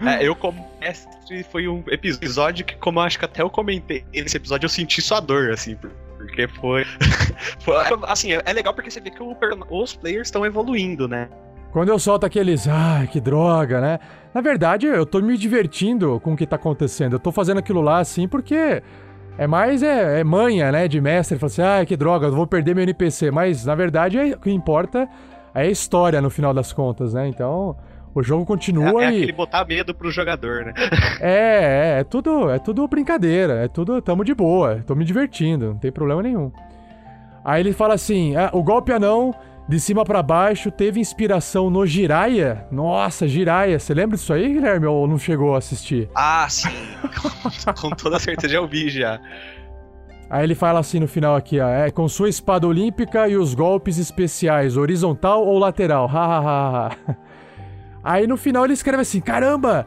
É, eu como mestre foi um episódio que, como eu acho que até eu comentei nesse episódio, eu senti sua dor, assim, por- porque foi. foi- assim, é legal porque você vê que o os players estão evoluindo, né? Quando eu solto aqueles, ai, que droga, né? Na verdade, eu tô me divertindo com o que tá acontecendo. Eu tô fazendo aquilo lá assim porque É mais é, é manha, né, de mestre. Fala assim, ah, que droga, eu vou perder meu NPC. Mas, na verdade, é, o que importa é a história, no final das contas, né? Então, o jogo continua É, é e... aquele botar medo pro jogador, né? É, é, é tudo, é tudo brincadeira, é tudo, tamo de boa, tô me divertindo, não tem problema nenhum. Aí ele fala assim, ah, o golpe anão, de cima pra baixo, teve inspiração no Jiraiya? Nossa, Jiraiya, você lembra disso aí, Guilherme, ou não chegou a assistir? Ah, sim. Com toda certeza já ouvi já. Aí ele fala assim no final aqui, ó, é com sua espada olímpica e os golpes especiais, horizontal ou lateral, ha. Aí no final ele escreve assim, caramba,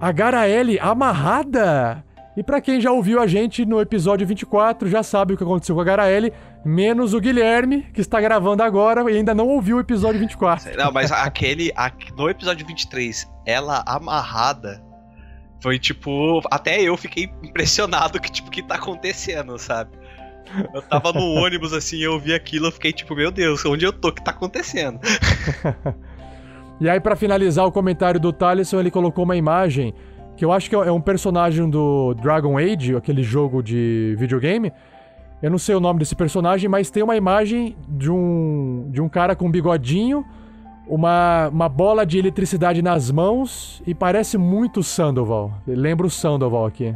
a Garaele amarrada! E pra quem já ouviu a gente no episódio 24, já sabe o que aconteceu com a Garaele, menos o Guilherme, que está gravando agora e ainda não ouviu o episódio 24. Não, mas aquele. no episódio 23, ela amarrada. Foi tipo. Até eu fiquei impressionado que, tipo, o que tá acontecendo, sabe? Eu tava no ônibus assim, eu vi aquilo, eu fiquei tipo, meu Deus, onde eu tô? O que tá acontecendo? E aí, pra finalizar o comentário do Thaleson, ele colocou uma imagem que eu acho que é um personagem do Dragon Age, aquele jogo de videogame. Eu não sei o nome desse personagem, mas tem uma imagem de um, de um cara com um bigodinho, uma, uma bola de eletricidade nas mãos e parece muito Sandoval. Lembra o Sandoval aqui.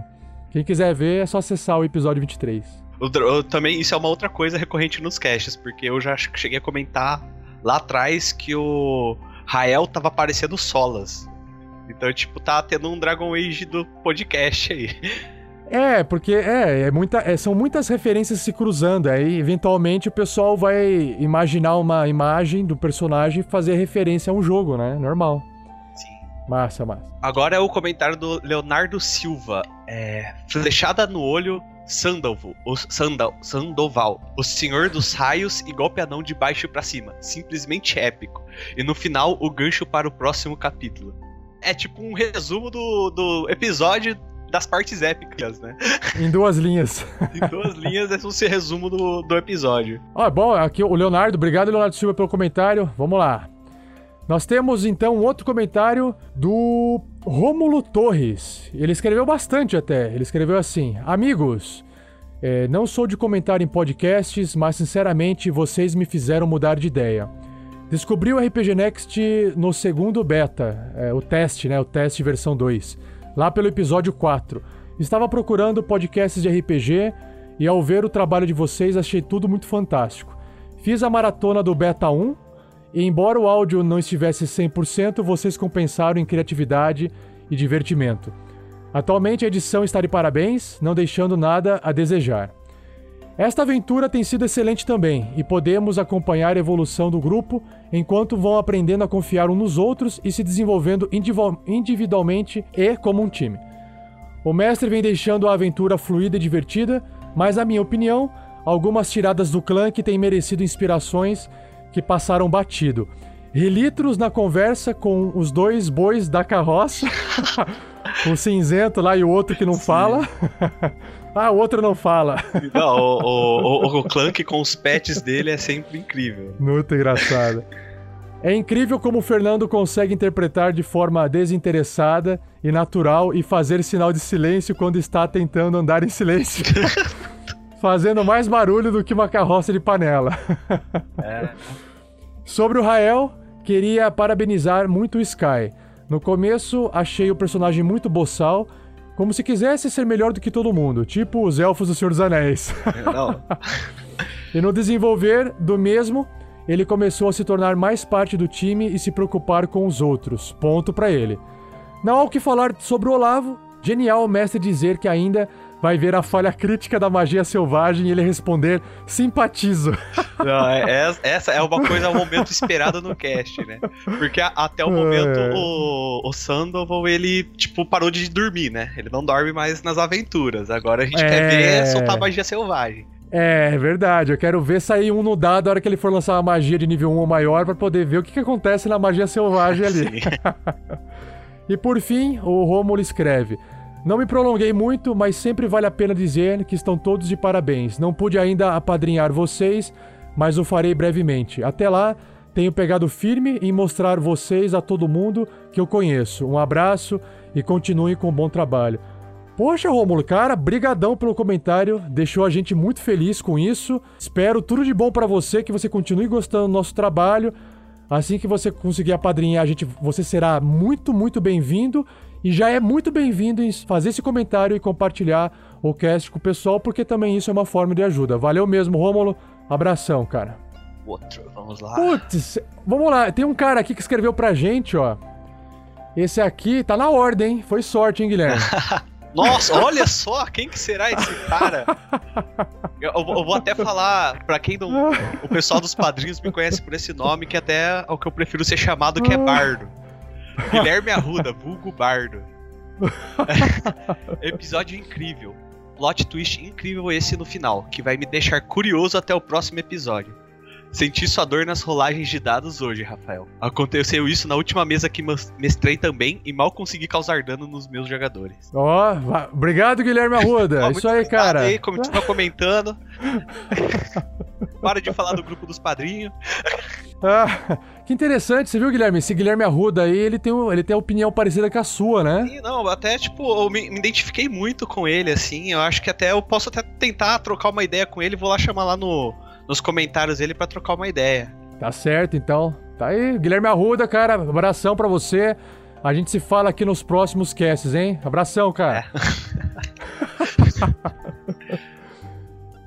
Quem quiser ver, é só acessar o episódio 23. O dr- eu também, isso é uma outra coisa recorrente nos caches, porque eu já cheguei a comentar lá atrás que o Rael tava parecendo Solas. Então, tipo, tá tendo um Dragon Age do podcast aí. É, porque é, é muita, é, são muitas referências se cruzando. Aí, eventualmente, o pessoal vai imaginar uma imagem do personagem e fazer referência a um jogo, né? Normal. Sim. Massa, massa. Agora é o comentário do Leonardo Silva. É, flechada no olho, Sandoval, o Sandal, Sandoval, o senhor dos raios e golpe anão de baixo pra cima. Simplesmente épico. E no final, o gancho para o próximo capítulo. É tipo um resumo do, do episódio das partes épicas, né? Em duas linhas. Em duas linhas, é o resumo do, do episódio. Ó, bom, aqui o Leonardo, obrigado Leonardo Silva pelo comentário. Vamos lá. Nós temos então um outro comentário do Rômulo Torres. Ele escreveu bastante até. Ele escreveu assim: Amigos, é, não sou de comentar em podcasts, mas sinceramente vocês me fizeram mudar de ideia. Descobri o RPG Next no segundo beta, é, o teste, né? O teste versão 2, lá pelo episódio 4. Estava procurando podcasts de RPG e ao ver o trabalho de vocês achei tudo muito fantástico. Fiz a maratona do beta 1 e embora o áudio não estivesse 100%, vocês compensaram em criatividade e divertimento. Atualmente a edição está de parabéns, não deixando nada a desejar. Esta aventura tem sido excelente também e podemos acompanhar a evolução do grupo enquanto vão aprendendo a confiar uns nos outros e se desenvolvendo individual- individualmente e como um time. O mestre vem deixando a aventura fluida e divertida, mas, na minha opinião, algumas tiradas do clã que têm merecido inspirações que passaram batido. Relitros na conversa com os dois bois da carroça, o cinzento lá e o outro que não fala. ah, o outro não fala. Não, o, o, o, o Clank com os pets dele é sempre incrível. Muito engraçado. É incrível como o Fernando consegue interpretar de forma desinteressada e natural e fazer sinal de silêncio quando está tentando andar em silêncio. Fazendo mais barulho do que uma carroça de panela. É. Sobre o Rael, queria parabenizar muito o Sky. No começo, achei o personagem muito boçal, como se quisesse ser melhor do que todo mundo, tipo os elfos do Senhor dos Anéis. Não. E no desenvolver do mesmo, ele começou a se tornar mais parte do time e se preocupar com os outros. Ponto pra ele. Não há o que falar sobre o Olavo. Genial o mestre dizer que ainda vai ver a falha crítica da magia selvagem e ele responder simpatizo. Não, é- é- essa é uma coisa, um momento esperado no cast, né? Porque a- até o momento É. o, o Sandoval, ele, tipo, parou de dormir, né? Ele não dorme mais nas aventuras. Agora a gente quer É. ver soltar magia selvagem. É, é verdade. Eu quero ver sair um no dado a hora que ele for lançar uma magia de nível 1 ou maior pra poder ver o que, que acontece na magia selvagem ali. e por fim, o Rômulo escreve: Não me prolonguei muito, mas sempre vale a pena dizer que estão todos de parabéns. Não pude ainda apadrinhar vocês, mas o farei brevemente. Até lá, tenho pegado firme em mostrar vocês a todo mundo que eu conheço. Um abraço e continuem com um bom trabalho. Poxa, Rômulo, cara, brigadão pelo comentário, deixou a gente muito feliz com isso. Espero tudo de bom pra você, que você continue gostando do nosso trabalho. Assim que você conseguir apadrinhar a gente, você será muito, muito bem-vindo. E já é muito bem-vindo em fazer esse comentário e compartilhar o cast com o pessoal, porque também isso é uma forma de ajuda. Valeu mesmo, Rômulo. Abração, cara. Outro, vamos lá. Putz, vamos lá. Tem um cara aqui que escreveu pra gente, ó. Esse aqui tá na ordem, hein? Foi sorte, hein, Guilherme? Nossa, olha só, quem que será esse cara? Eu, eu vou até falar, pra quem não. O pessoal dos padrinhos me conhece por esse nome, que até é o que eu prefiro ser chamado, que é Bardo. Guilherme Arruda, vulgo Bardo. Episódio incrível. Plot twist incrível esse no final, que vai me deixar curioso até o próximo episódio. Senti sua dor nas rolagens de dados hoje, Rafael. Aconteceu isso na última mesa que mestrei também e mal consegui causar dano nos meus jogadores. Ó, oh, obrigado, Guilherme Arruda. Ó, isso aí, cara. Aí, continua comentando. Para de falar do grupo dos padrinhos. Ah, que interessante, você viu, Guilherme? Esse Guilherme Arruda aí, ele tem, ele tem a opinião parecida com a sua, né? Sim, não, até, tipo, eu me, me, identifiquei muito com ele, assim. Eu acho que até eu posso até tentar trocar uma ideia com ele. Vou lá chamar lá no, nos comentários dele para trocar uma ideia. Tá certo, então. Tá aí, Guilherme Arruda, cara. Abração para você. A gente se fala aqui nos próximos casts, hein? Abração, cara. É.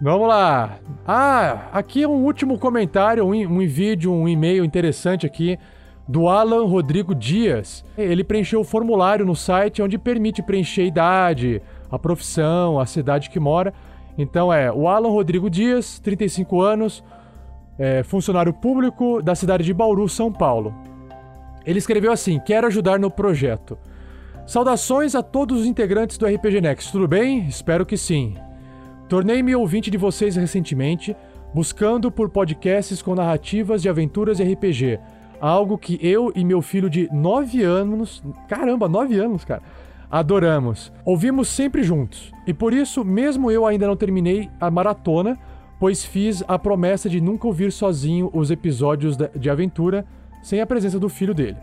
Vamos lá. Ah, aqui um último comentário, um, um vídeo, um e-mail interessante aqui do Alan Rodrigo Dias. Ele preencheu o formulário no site onde permite preencher a idade, a profissão, a cidade que mora. Então é o Alan Rodrigo Dias, 35 anos, é, funcionário público da cidade de Bauru, São Paulo. Ele escreveu assim: Quero ajudar no projeto. Saudações a todos os integrantes do RPG Next, tudo bem? Espero que sim. Tornei-me ouvinte de vocês recentemente, buscando por podcasts com narrativas de aventuras e RPG. Algo que eu e meu filho de 9 anos. Caramba, 9 anos, cara adoramos. Ouvimos sempre juntos. E por isso, mesmo eu ainda não terminei a maratona, pois fiz a promessa de nunca ouvir sozinho os episódios de aventura sem a presença do filho dele.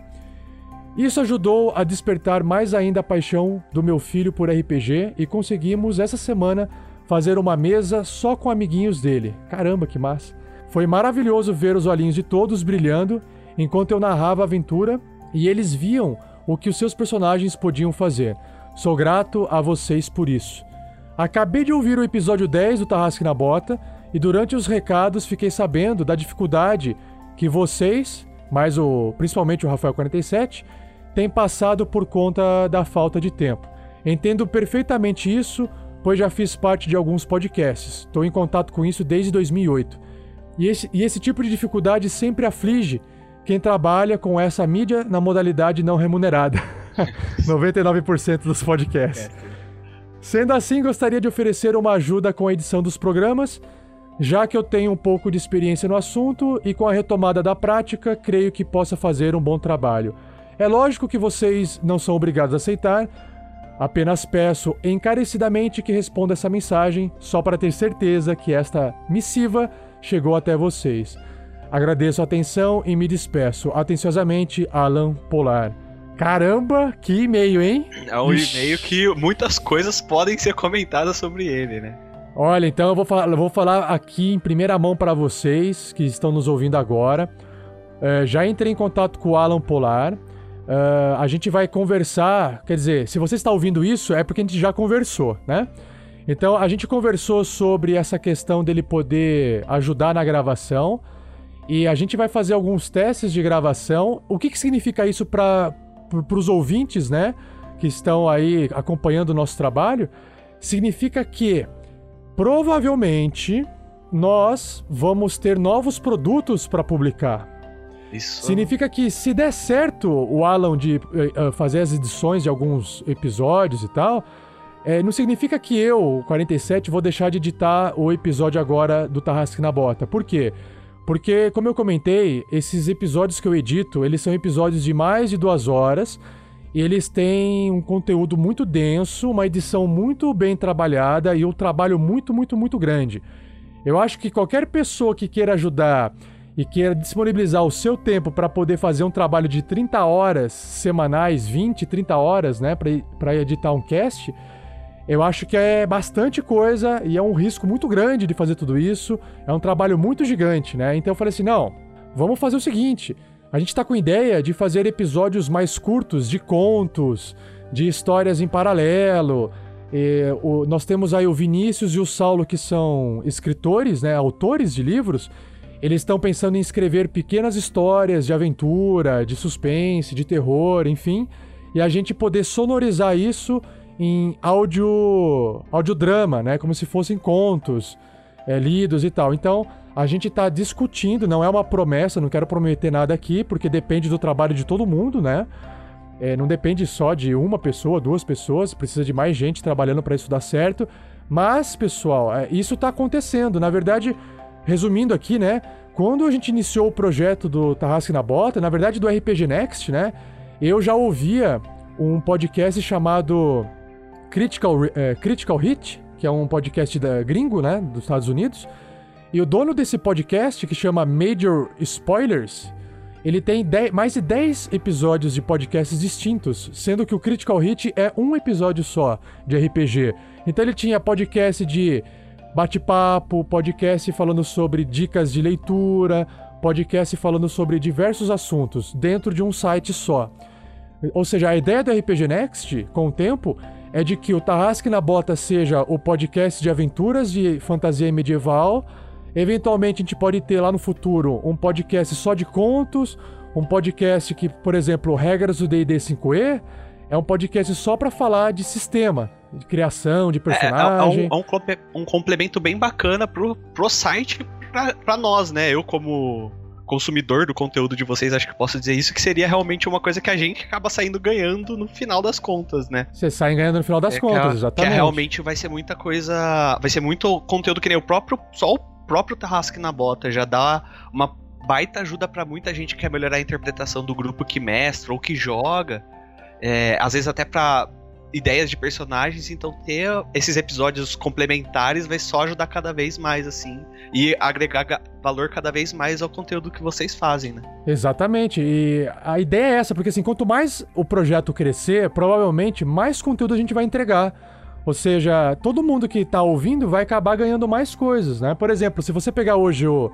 Isso ajudou a despertar mais ainda a paixão do meu filho por RPG e conseguimos essa semana fazer uma mesa só com amiguinhos dele. Caramba, que massa! Foi maravilhoso ver os olhinhos de todos brilhando enquanto eu narrava a aventura e eles viam o que os seus personagens podiam fazer. Sou grato a vocês por isso. Acabei de ouvir o episódio 10 do Tarrasque na Bota e durante os recados fiquei sabendo da dificuldade que vocês, mais o principalmente o Rafael 47, têm passado por conta da falta de tempo. Entendo perfeitamente isso, pois já fiz parte de alguns podcasts. Estou em contato com isso desde 2008. E esse, e esse tipo de dificuldade sempre aflige quem trabalha com essa mídia na modalidade não remunerada. 99% dos podcasts. Sendo assim, gostaria de oferecer uma ajuda com a edição dos programas, já que eu tenho um pouco de experiência no assunto e com a retomada da prática, creio que possa fazer um bom trabalho. É lógico que vocês não são obrigados a aceitar, apenas peço encarecidamente que responda essa mensagem, só para ter certeza que esta missiva chegou até vocês. Agradeço a atenção e me despeço. Atenciosamente, Alan Polar. Caramba, que e-mail, hein? É um e-mail que muitas coisas podem ser comentadas sobre ele, né? Olha, então eu vou falar, eu vou falar aqui em primeira mão para vocês que estão nos ouvindo agora. Uh, já entrei em contato com o Alan Polar. Uh, a gente vai conversar. Quer dizer, se você está ouvindo isso, é porque a gente já conversou, né? Então a gente conversou sobre essa questão dele poder ajudar na gravação. E a gente vai fazer alguns testes de gravação. O que, que significa isso para os ouvintes, né? Que estão aí acompanhando o nosso trabalho? Significa que provavelmente nós vamos ter novos produtos para publicar. Isso. Significa que se der certo o Alan de uh, fazer as edições de alguns episódios e tal, é, não significa que eu, 47, vou deixar de editar o episódio agora do Tarrasque na Bota. Por quê? Porque, como eu comentei, esses episódios que eu edito, eles são episódios de mais de duas horas e eles têm um conteúdo muito denso, uma edição muito bem trabalhada e um trabalho muito, muito, muito grande. Eu acho que qualquer pessoa que queira ajudar e queira disponibilizar o seu tempo para poder fazer um trabalho de 30 horas semanais, 20, 30 horas, né, para editar um cast, Eu acho que é bastante coisa e é um risco muito grande de fazer tudo isso. É um trabalho muito gigante, né? Então eu falei assim: não, vamos fazer o seguinte. A gente tá com ideia de fazer episódios mais curtos de contos, de histórias em paralelo. E, o, nós temos aí o Vinícius e o Saulo, que são escritores, né, autores de livros. Eles estão pensando em escrever pequenas histórias de aventura, de suspense, de terror, enfim. E a gente poder sonorizar isso em áudio, audiodrama, né? Como se fossem contos é, lidos e tal. Então, a gente está discutindo, não é uma promessa, não quero prometer nada aqui, porque depende do trabalho de todo mundo, né? É, não depende só de uma pessoa, duas pessoas, precisa de mais gente trabalhando para isso dar certo. Mas, pessoal, é, isso está acontecendo. Na verdade, resumindo aqui, né? Quando a gente iniciou o projeto do Tarrasque na Bota, na verdade do RPG Next, né? Eu já ouvia um podcast chamado Critical, é, Critical Hit, que é um podcast da, gringo, né, dos Estados Unidos. E o dono desse podcast, que chama Major Spoilers, ele tem dez, mais de 10 episódios de podcasts distintos, sendo que o Critical Hit é um episódio só de RPG. Então ele tinha podcast de bate-papo, podcast falando sobre dicas de leitura, podcast falando sobre diversos assuntos dentro de um site só. Ou seja, a ideia do RPG Next, com o tempo, é de que o Tarrasque na Bota seja o podcast de aventuras de fantasia medieval. Eventualmente a gente pode ter lá no futuro um podcast só de contos, um podcast que, por exemplo, regras do D&D 5e, é um podcast só para falar de sistema, de criação, de personagem. É, é, um, é um, complemento bem bacana pro, pro site pra, pra nós, né? Eu como consumidor do conteúdo de vocês, acho que posso dizer isso, que seria realmente uma coisa que a gente acaba saindo ganhando no final das contas, né? Você sai ganhando no final das é contas, que, exatamente. Que realmente vai ser muita coisa. Vai ser muito conteúdo que nem o próprio. Só o próprio Tarrasque na Bota já dá uma baita ajuda para muita gente que quer melhorar a interpretação do grupo que mestra ou que joga. É, às vezes até para ideias de personagens, então ter esses episódios complementares vai só ajudar cada vez mais, assim, e agregar valor cada vez mais ao conteúdo que vocês fazem, né? Exatamente, e a ideia é essa, porque assim, quanto mais o projeto crescer, provavelmente mais conteúdo a gente vai entregar. Ou seja, todo mundo que tá ouvindo vai acabar ganhando mais coisas, né? Por exemplo, se você pegar hoje o,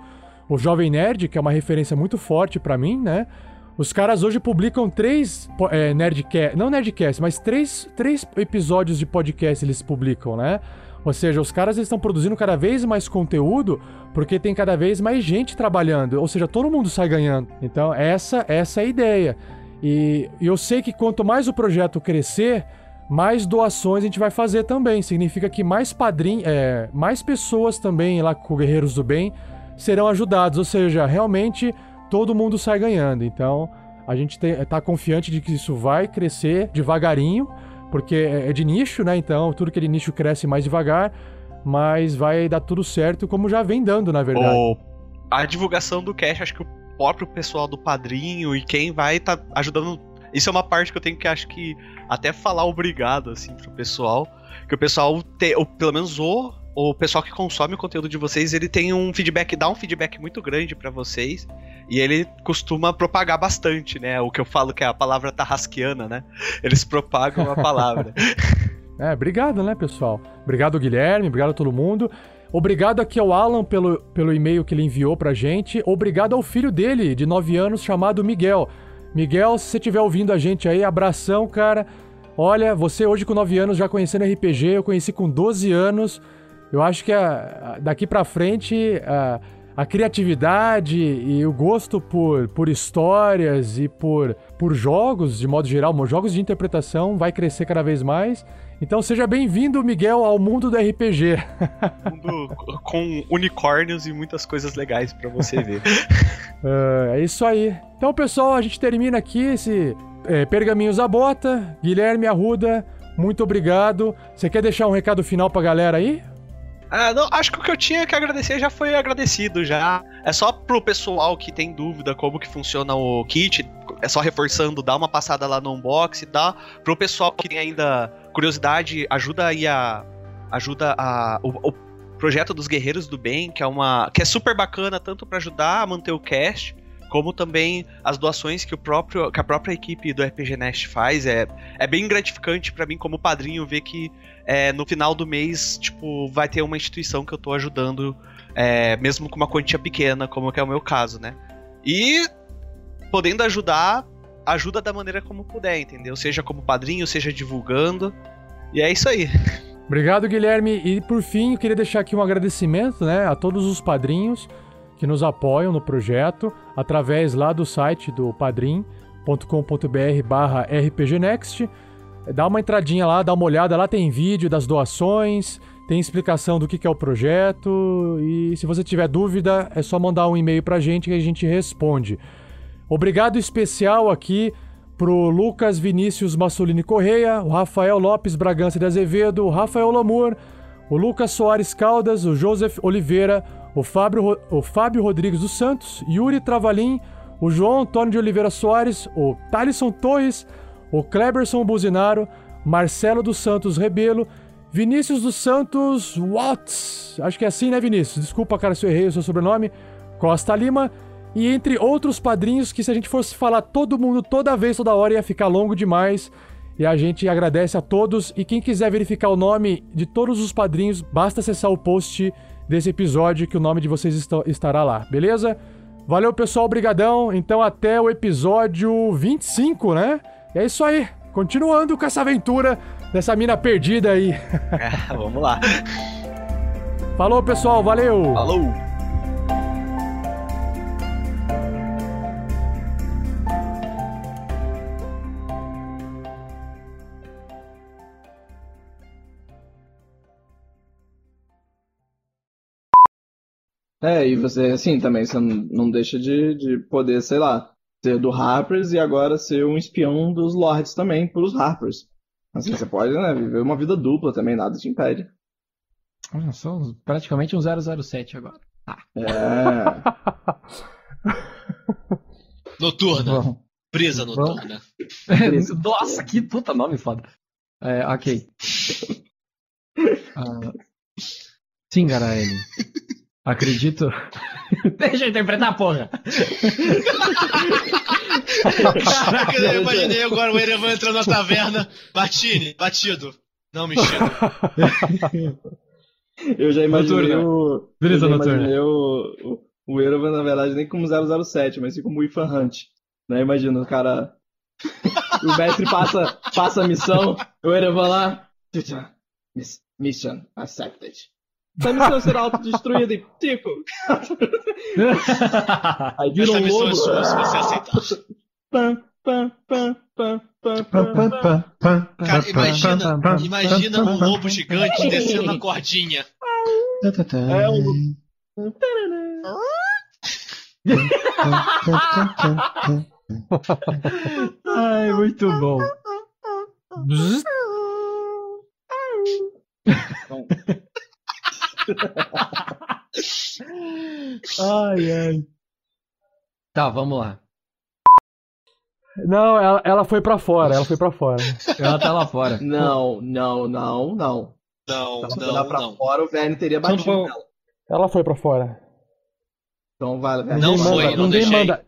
o Jovem Nerd, que é uma referência muito forte para mim, né? Os caras hoje publicam três é, Nerdcast, não Nerdcast, mas três, três episódios de podcast eles publicam, né? Ou seja, os caras estão produzindo cada vez mais conteúdo porque tem cada vez mais gente trabalhando. Ou seja, todo mundo sai ganhando. Então, essa, essa é a ideia. E, e eu sei que quanto mais o projeto crescer, mais doações a gente vai fazer também. Significa que mais padrinhos, é, mais pessoas também lá com Guerreiros do Bem serão ajudados. Ou seja, realmente todo mundo sai ganhando. Então, a gente está confiante de que isso vai crescer devagarinho, porque é, é de nicho, né? Então, tudo que é de nicho cresce mais devagar, mas vai dar tudo certo, como já vem dando, na verdade. O... A divulgação do cash, acho que o próprio pessoal do padrinho e quem vai tá ajudando. Isso é uma parte que eu tenho que acho que até falar obrigado assim pro pessoal, que o pessoal te, ou pelo menos o o pessoal que consome o conteúdo de vocês, ele tem um feedback, dá um feedback muito grande para vocês. E ele costuma propagar bastante, né? O que eu falo que é a palavra tarrasquiana, né? Eles propagam a palavra. é, obrigado, né, pessoal? Obrigado, Guilherme, obrigado a todo mundo. Obrigado aqui ao Alan pelo, pelo e-mail que ele enviou pra gente. Obrigado ao filho dele, de 9 anos, chamado Miguel. Miguel, se você estiver ouvindo a gente aí, abração, cara. Olha, você hoje com 9 anos já conhecendo RPG, eu conheci com 12 anos. Eu acho que a, a, daqui para frente a, a, criatividade e o gosto por, por histórias e por, por jogos, de modo geral, jogos de interpretação, vai crescer cada vez mais. Então seja bem-vindo, Miguel, ao mundo do RPG. Mundo com unicórnios e muitas coisas legais para você ver. uh, é isso aí. Então, pessoal, a gente termina aqui esse é, Pergaminhos à Bota. Guilherme Arruda, muito obrigado. Você quer deixar um recado final pra galera aí? Ah, não, acho que o que eu tinha que agradecer já foi agradecido já. É só pro pessoal que tem dúvida como que funciona o kit, é só reforçando, dá uma passada lá no unboxing, dá pro pessoal que tem ainda curiosidade, ajuda aí a ajuda a o, o projeto dos Guerreiros do Bem, que é uma que é super bacana tanto para ajudar a manter o cast, como também as doações que, o próprio, que a própria equipe do RPG Nest faz. É, é bem gratificante para mim, como padrinho, ver que é, no final do mês, tipo, vai ter uma instituição que eu tô ajudando, é, mesmo com uma quantia pequena, como é o meu caso, né? E podendo ajudar, ajuda da maneira como puder, entendeu? Seja como padrinho, seja divulgando. E é isso aí. Obrigado, Guilherme. E por fim, eu queria deixar aqui um agradecimento né, a todos os padrinhos que nos apoiam no projeto através lá do site do padrim.com.br barra rpgnext. Dá uma entradinha lá, dá uma olhada, lá tem vídeo das doações, tem explicação do que é o projeto e se você tiver dúvida é só mandar um e-mail pra gente que a gente responde. Obrigado especial aqui pro Lucas Vinícius Massolini Correia, o Rafael Lopes Bragança de Azevedo, o Rafael Lamour, o Lucas Soares Caldas, o Joseph Oliveira, o Fábio, o Fábio Rodrigues dos Santos, Yuri Travalim, o João Antônio de Oliveira Soares, o Thalisson Torres, o Kleberson Buzinaro, Marcelo dos Santos Rebelo, Vinícius dos Santos Watts, acho que é assim, né, Vinícius? Desculpa, cara, se eu errei o seu sobrenome, Costa Lima, e entre outros padrinhos que se a gente fosse falar todo mundo toda vez, toda hora, ia ficar longo demais. E a gente agradece a todos. E quem quiser verificar o nome de todos os padrinhos, basta acessar o post desse episódio que o nome de vocês estará lá, beleza? Valeu, pessoal, brigadão. Então até o episódio 25, né? E é isso aí. Continuando com essa aventura dessa mina perdida aí. É, vamos lá. Falou, pessoal. Valeu. Falou. É, e você, assim, também, você não- deixa de, de poder, sei lá, ser do Harpers e agora ser um espião dos Lords também, pros Harpers. Assim, você pode, né, viver uma vida dupla também, nada te impede. Ah, Sou praticamente um 007 agora. É. Noturna. Bom. Brisa noturna. Nossa, que puta nome foda. É, ok. Ah, sim, Garaele. Acredito. Deixa eu interpretar, porra! Caraca, eu imaginei agora o Erevan entrando na taverna. Batine, batido. Não mexido. Eu já imaginei Noturna. o. Brisa eu já imaginei o, o, o Erevan, na verdade, nem como 007, mas sim como o Ethan Hunt. Né? Imagina, o cara. o mestre passa, passa a missão, o Erevan lá. "Tchau, miss- Mission accepted. Essa missão será autodestruída e tico. Aí vira Essa um missão lobo. é sua se você aceitar. Pam, pam, pam. Cara, imagina, imagina um lobo gigante descendo na cordinha. É um Ai, muito bom. Ai, ai. Tá, vamos lá. Não, ela, ela foi pra fora, ela foi pra fora. Ela tá lá fora. Não, não, não, não. Não, Se ela lá não, pra não. fora, o Verne teria batido Então, nela. Ela foi pra fora. Então vai, Verne. Não Ninguém foi, manda, não ninguém deixei. manda.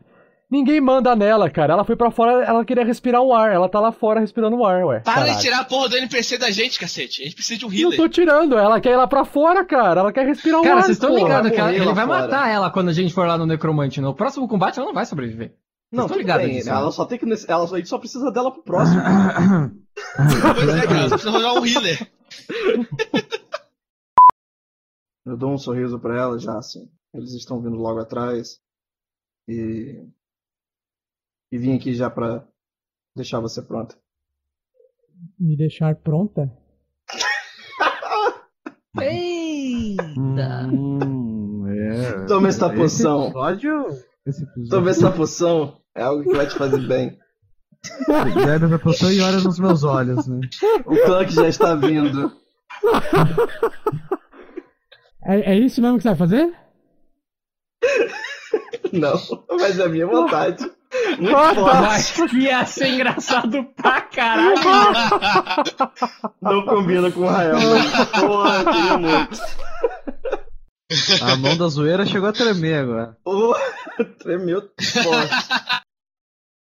Ninguém manda nela, cara. Ela foi pra fora, ela queria respirar um ar. Ela tá lá fora respirando um ar, ué. Para Caralho. de tirar a porra do NPC da gente, cacete. A gente precisa de um healer. tô tirando, ela quer ir lá pra fora, cara. Ela quer respirar um Cara, ar. vocês estão ligados que ela- ele vai fora. matar ela quando a gente for lá no Necromante. No próximo combate ela não vai sobreviver. Vocês Não, estão tudo ligados bem, disso, ela né? só tem que. Ela, a gente só precisa dela pro próximo. Pois é, cara, você precisa arranjar um healer. Eu dou um sorriso pra ela já, assim. Eles estão vindo logo atrás. E. E vim aqui já pra deixar você pronta. Me deixar pronta? Eita! Hum, é. Toma essa poção. Episódio, esse episódio. Toma essa poção. É algo que vai te fazer bem. Bebe essa poção e olha nos meus olhos, né? O Clank já está vindo. É, é isso mesmo que você vai fazer? Não, mas é a minha vontade. Muito Ah, que ia ser engraçado pra caralho! Não combina com o Rael. mas, Porra, eu queria muito. A mão da zoeira chegou a tremer agora. Porra. Tremeu forte.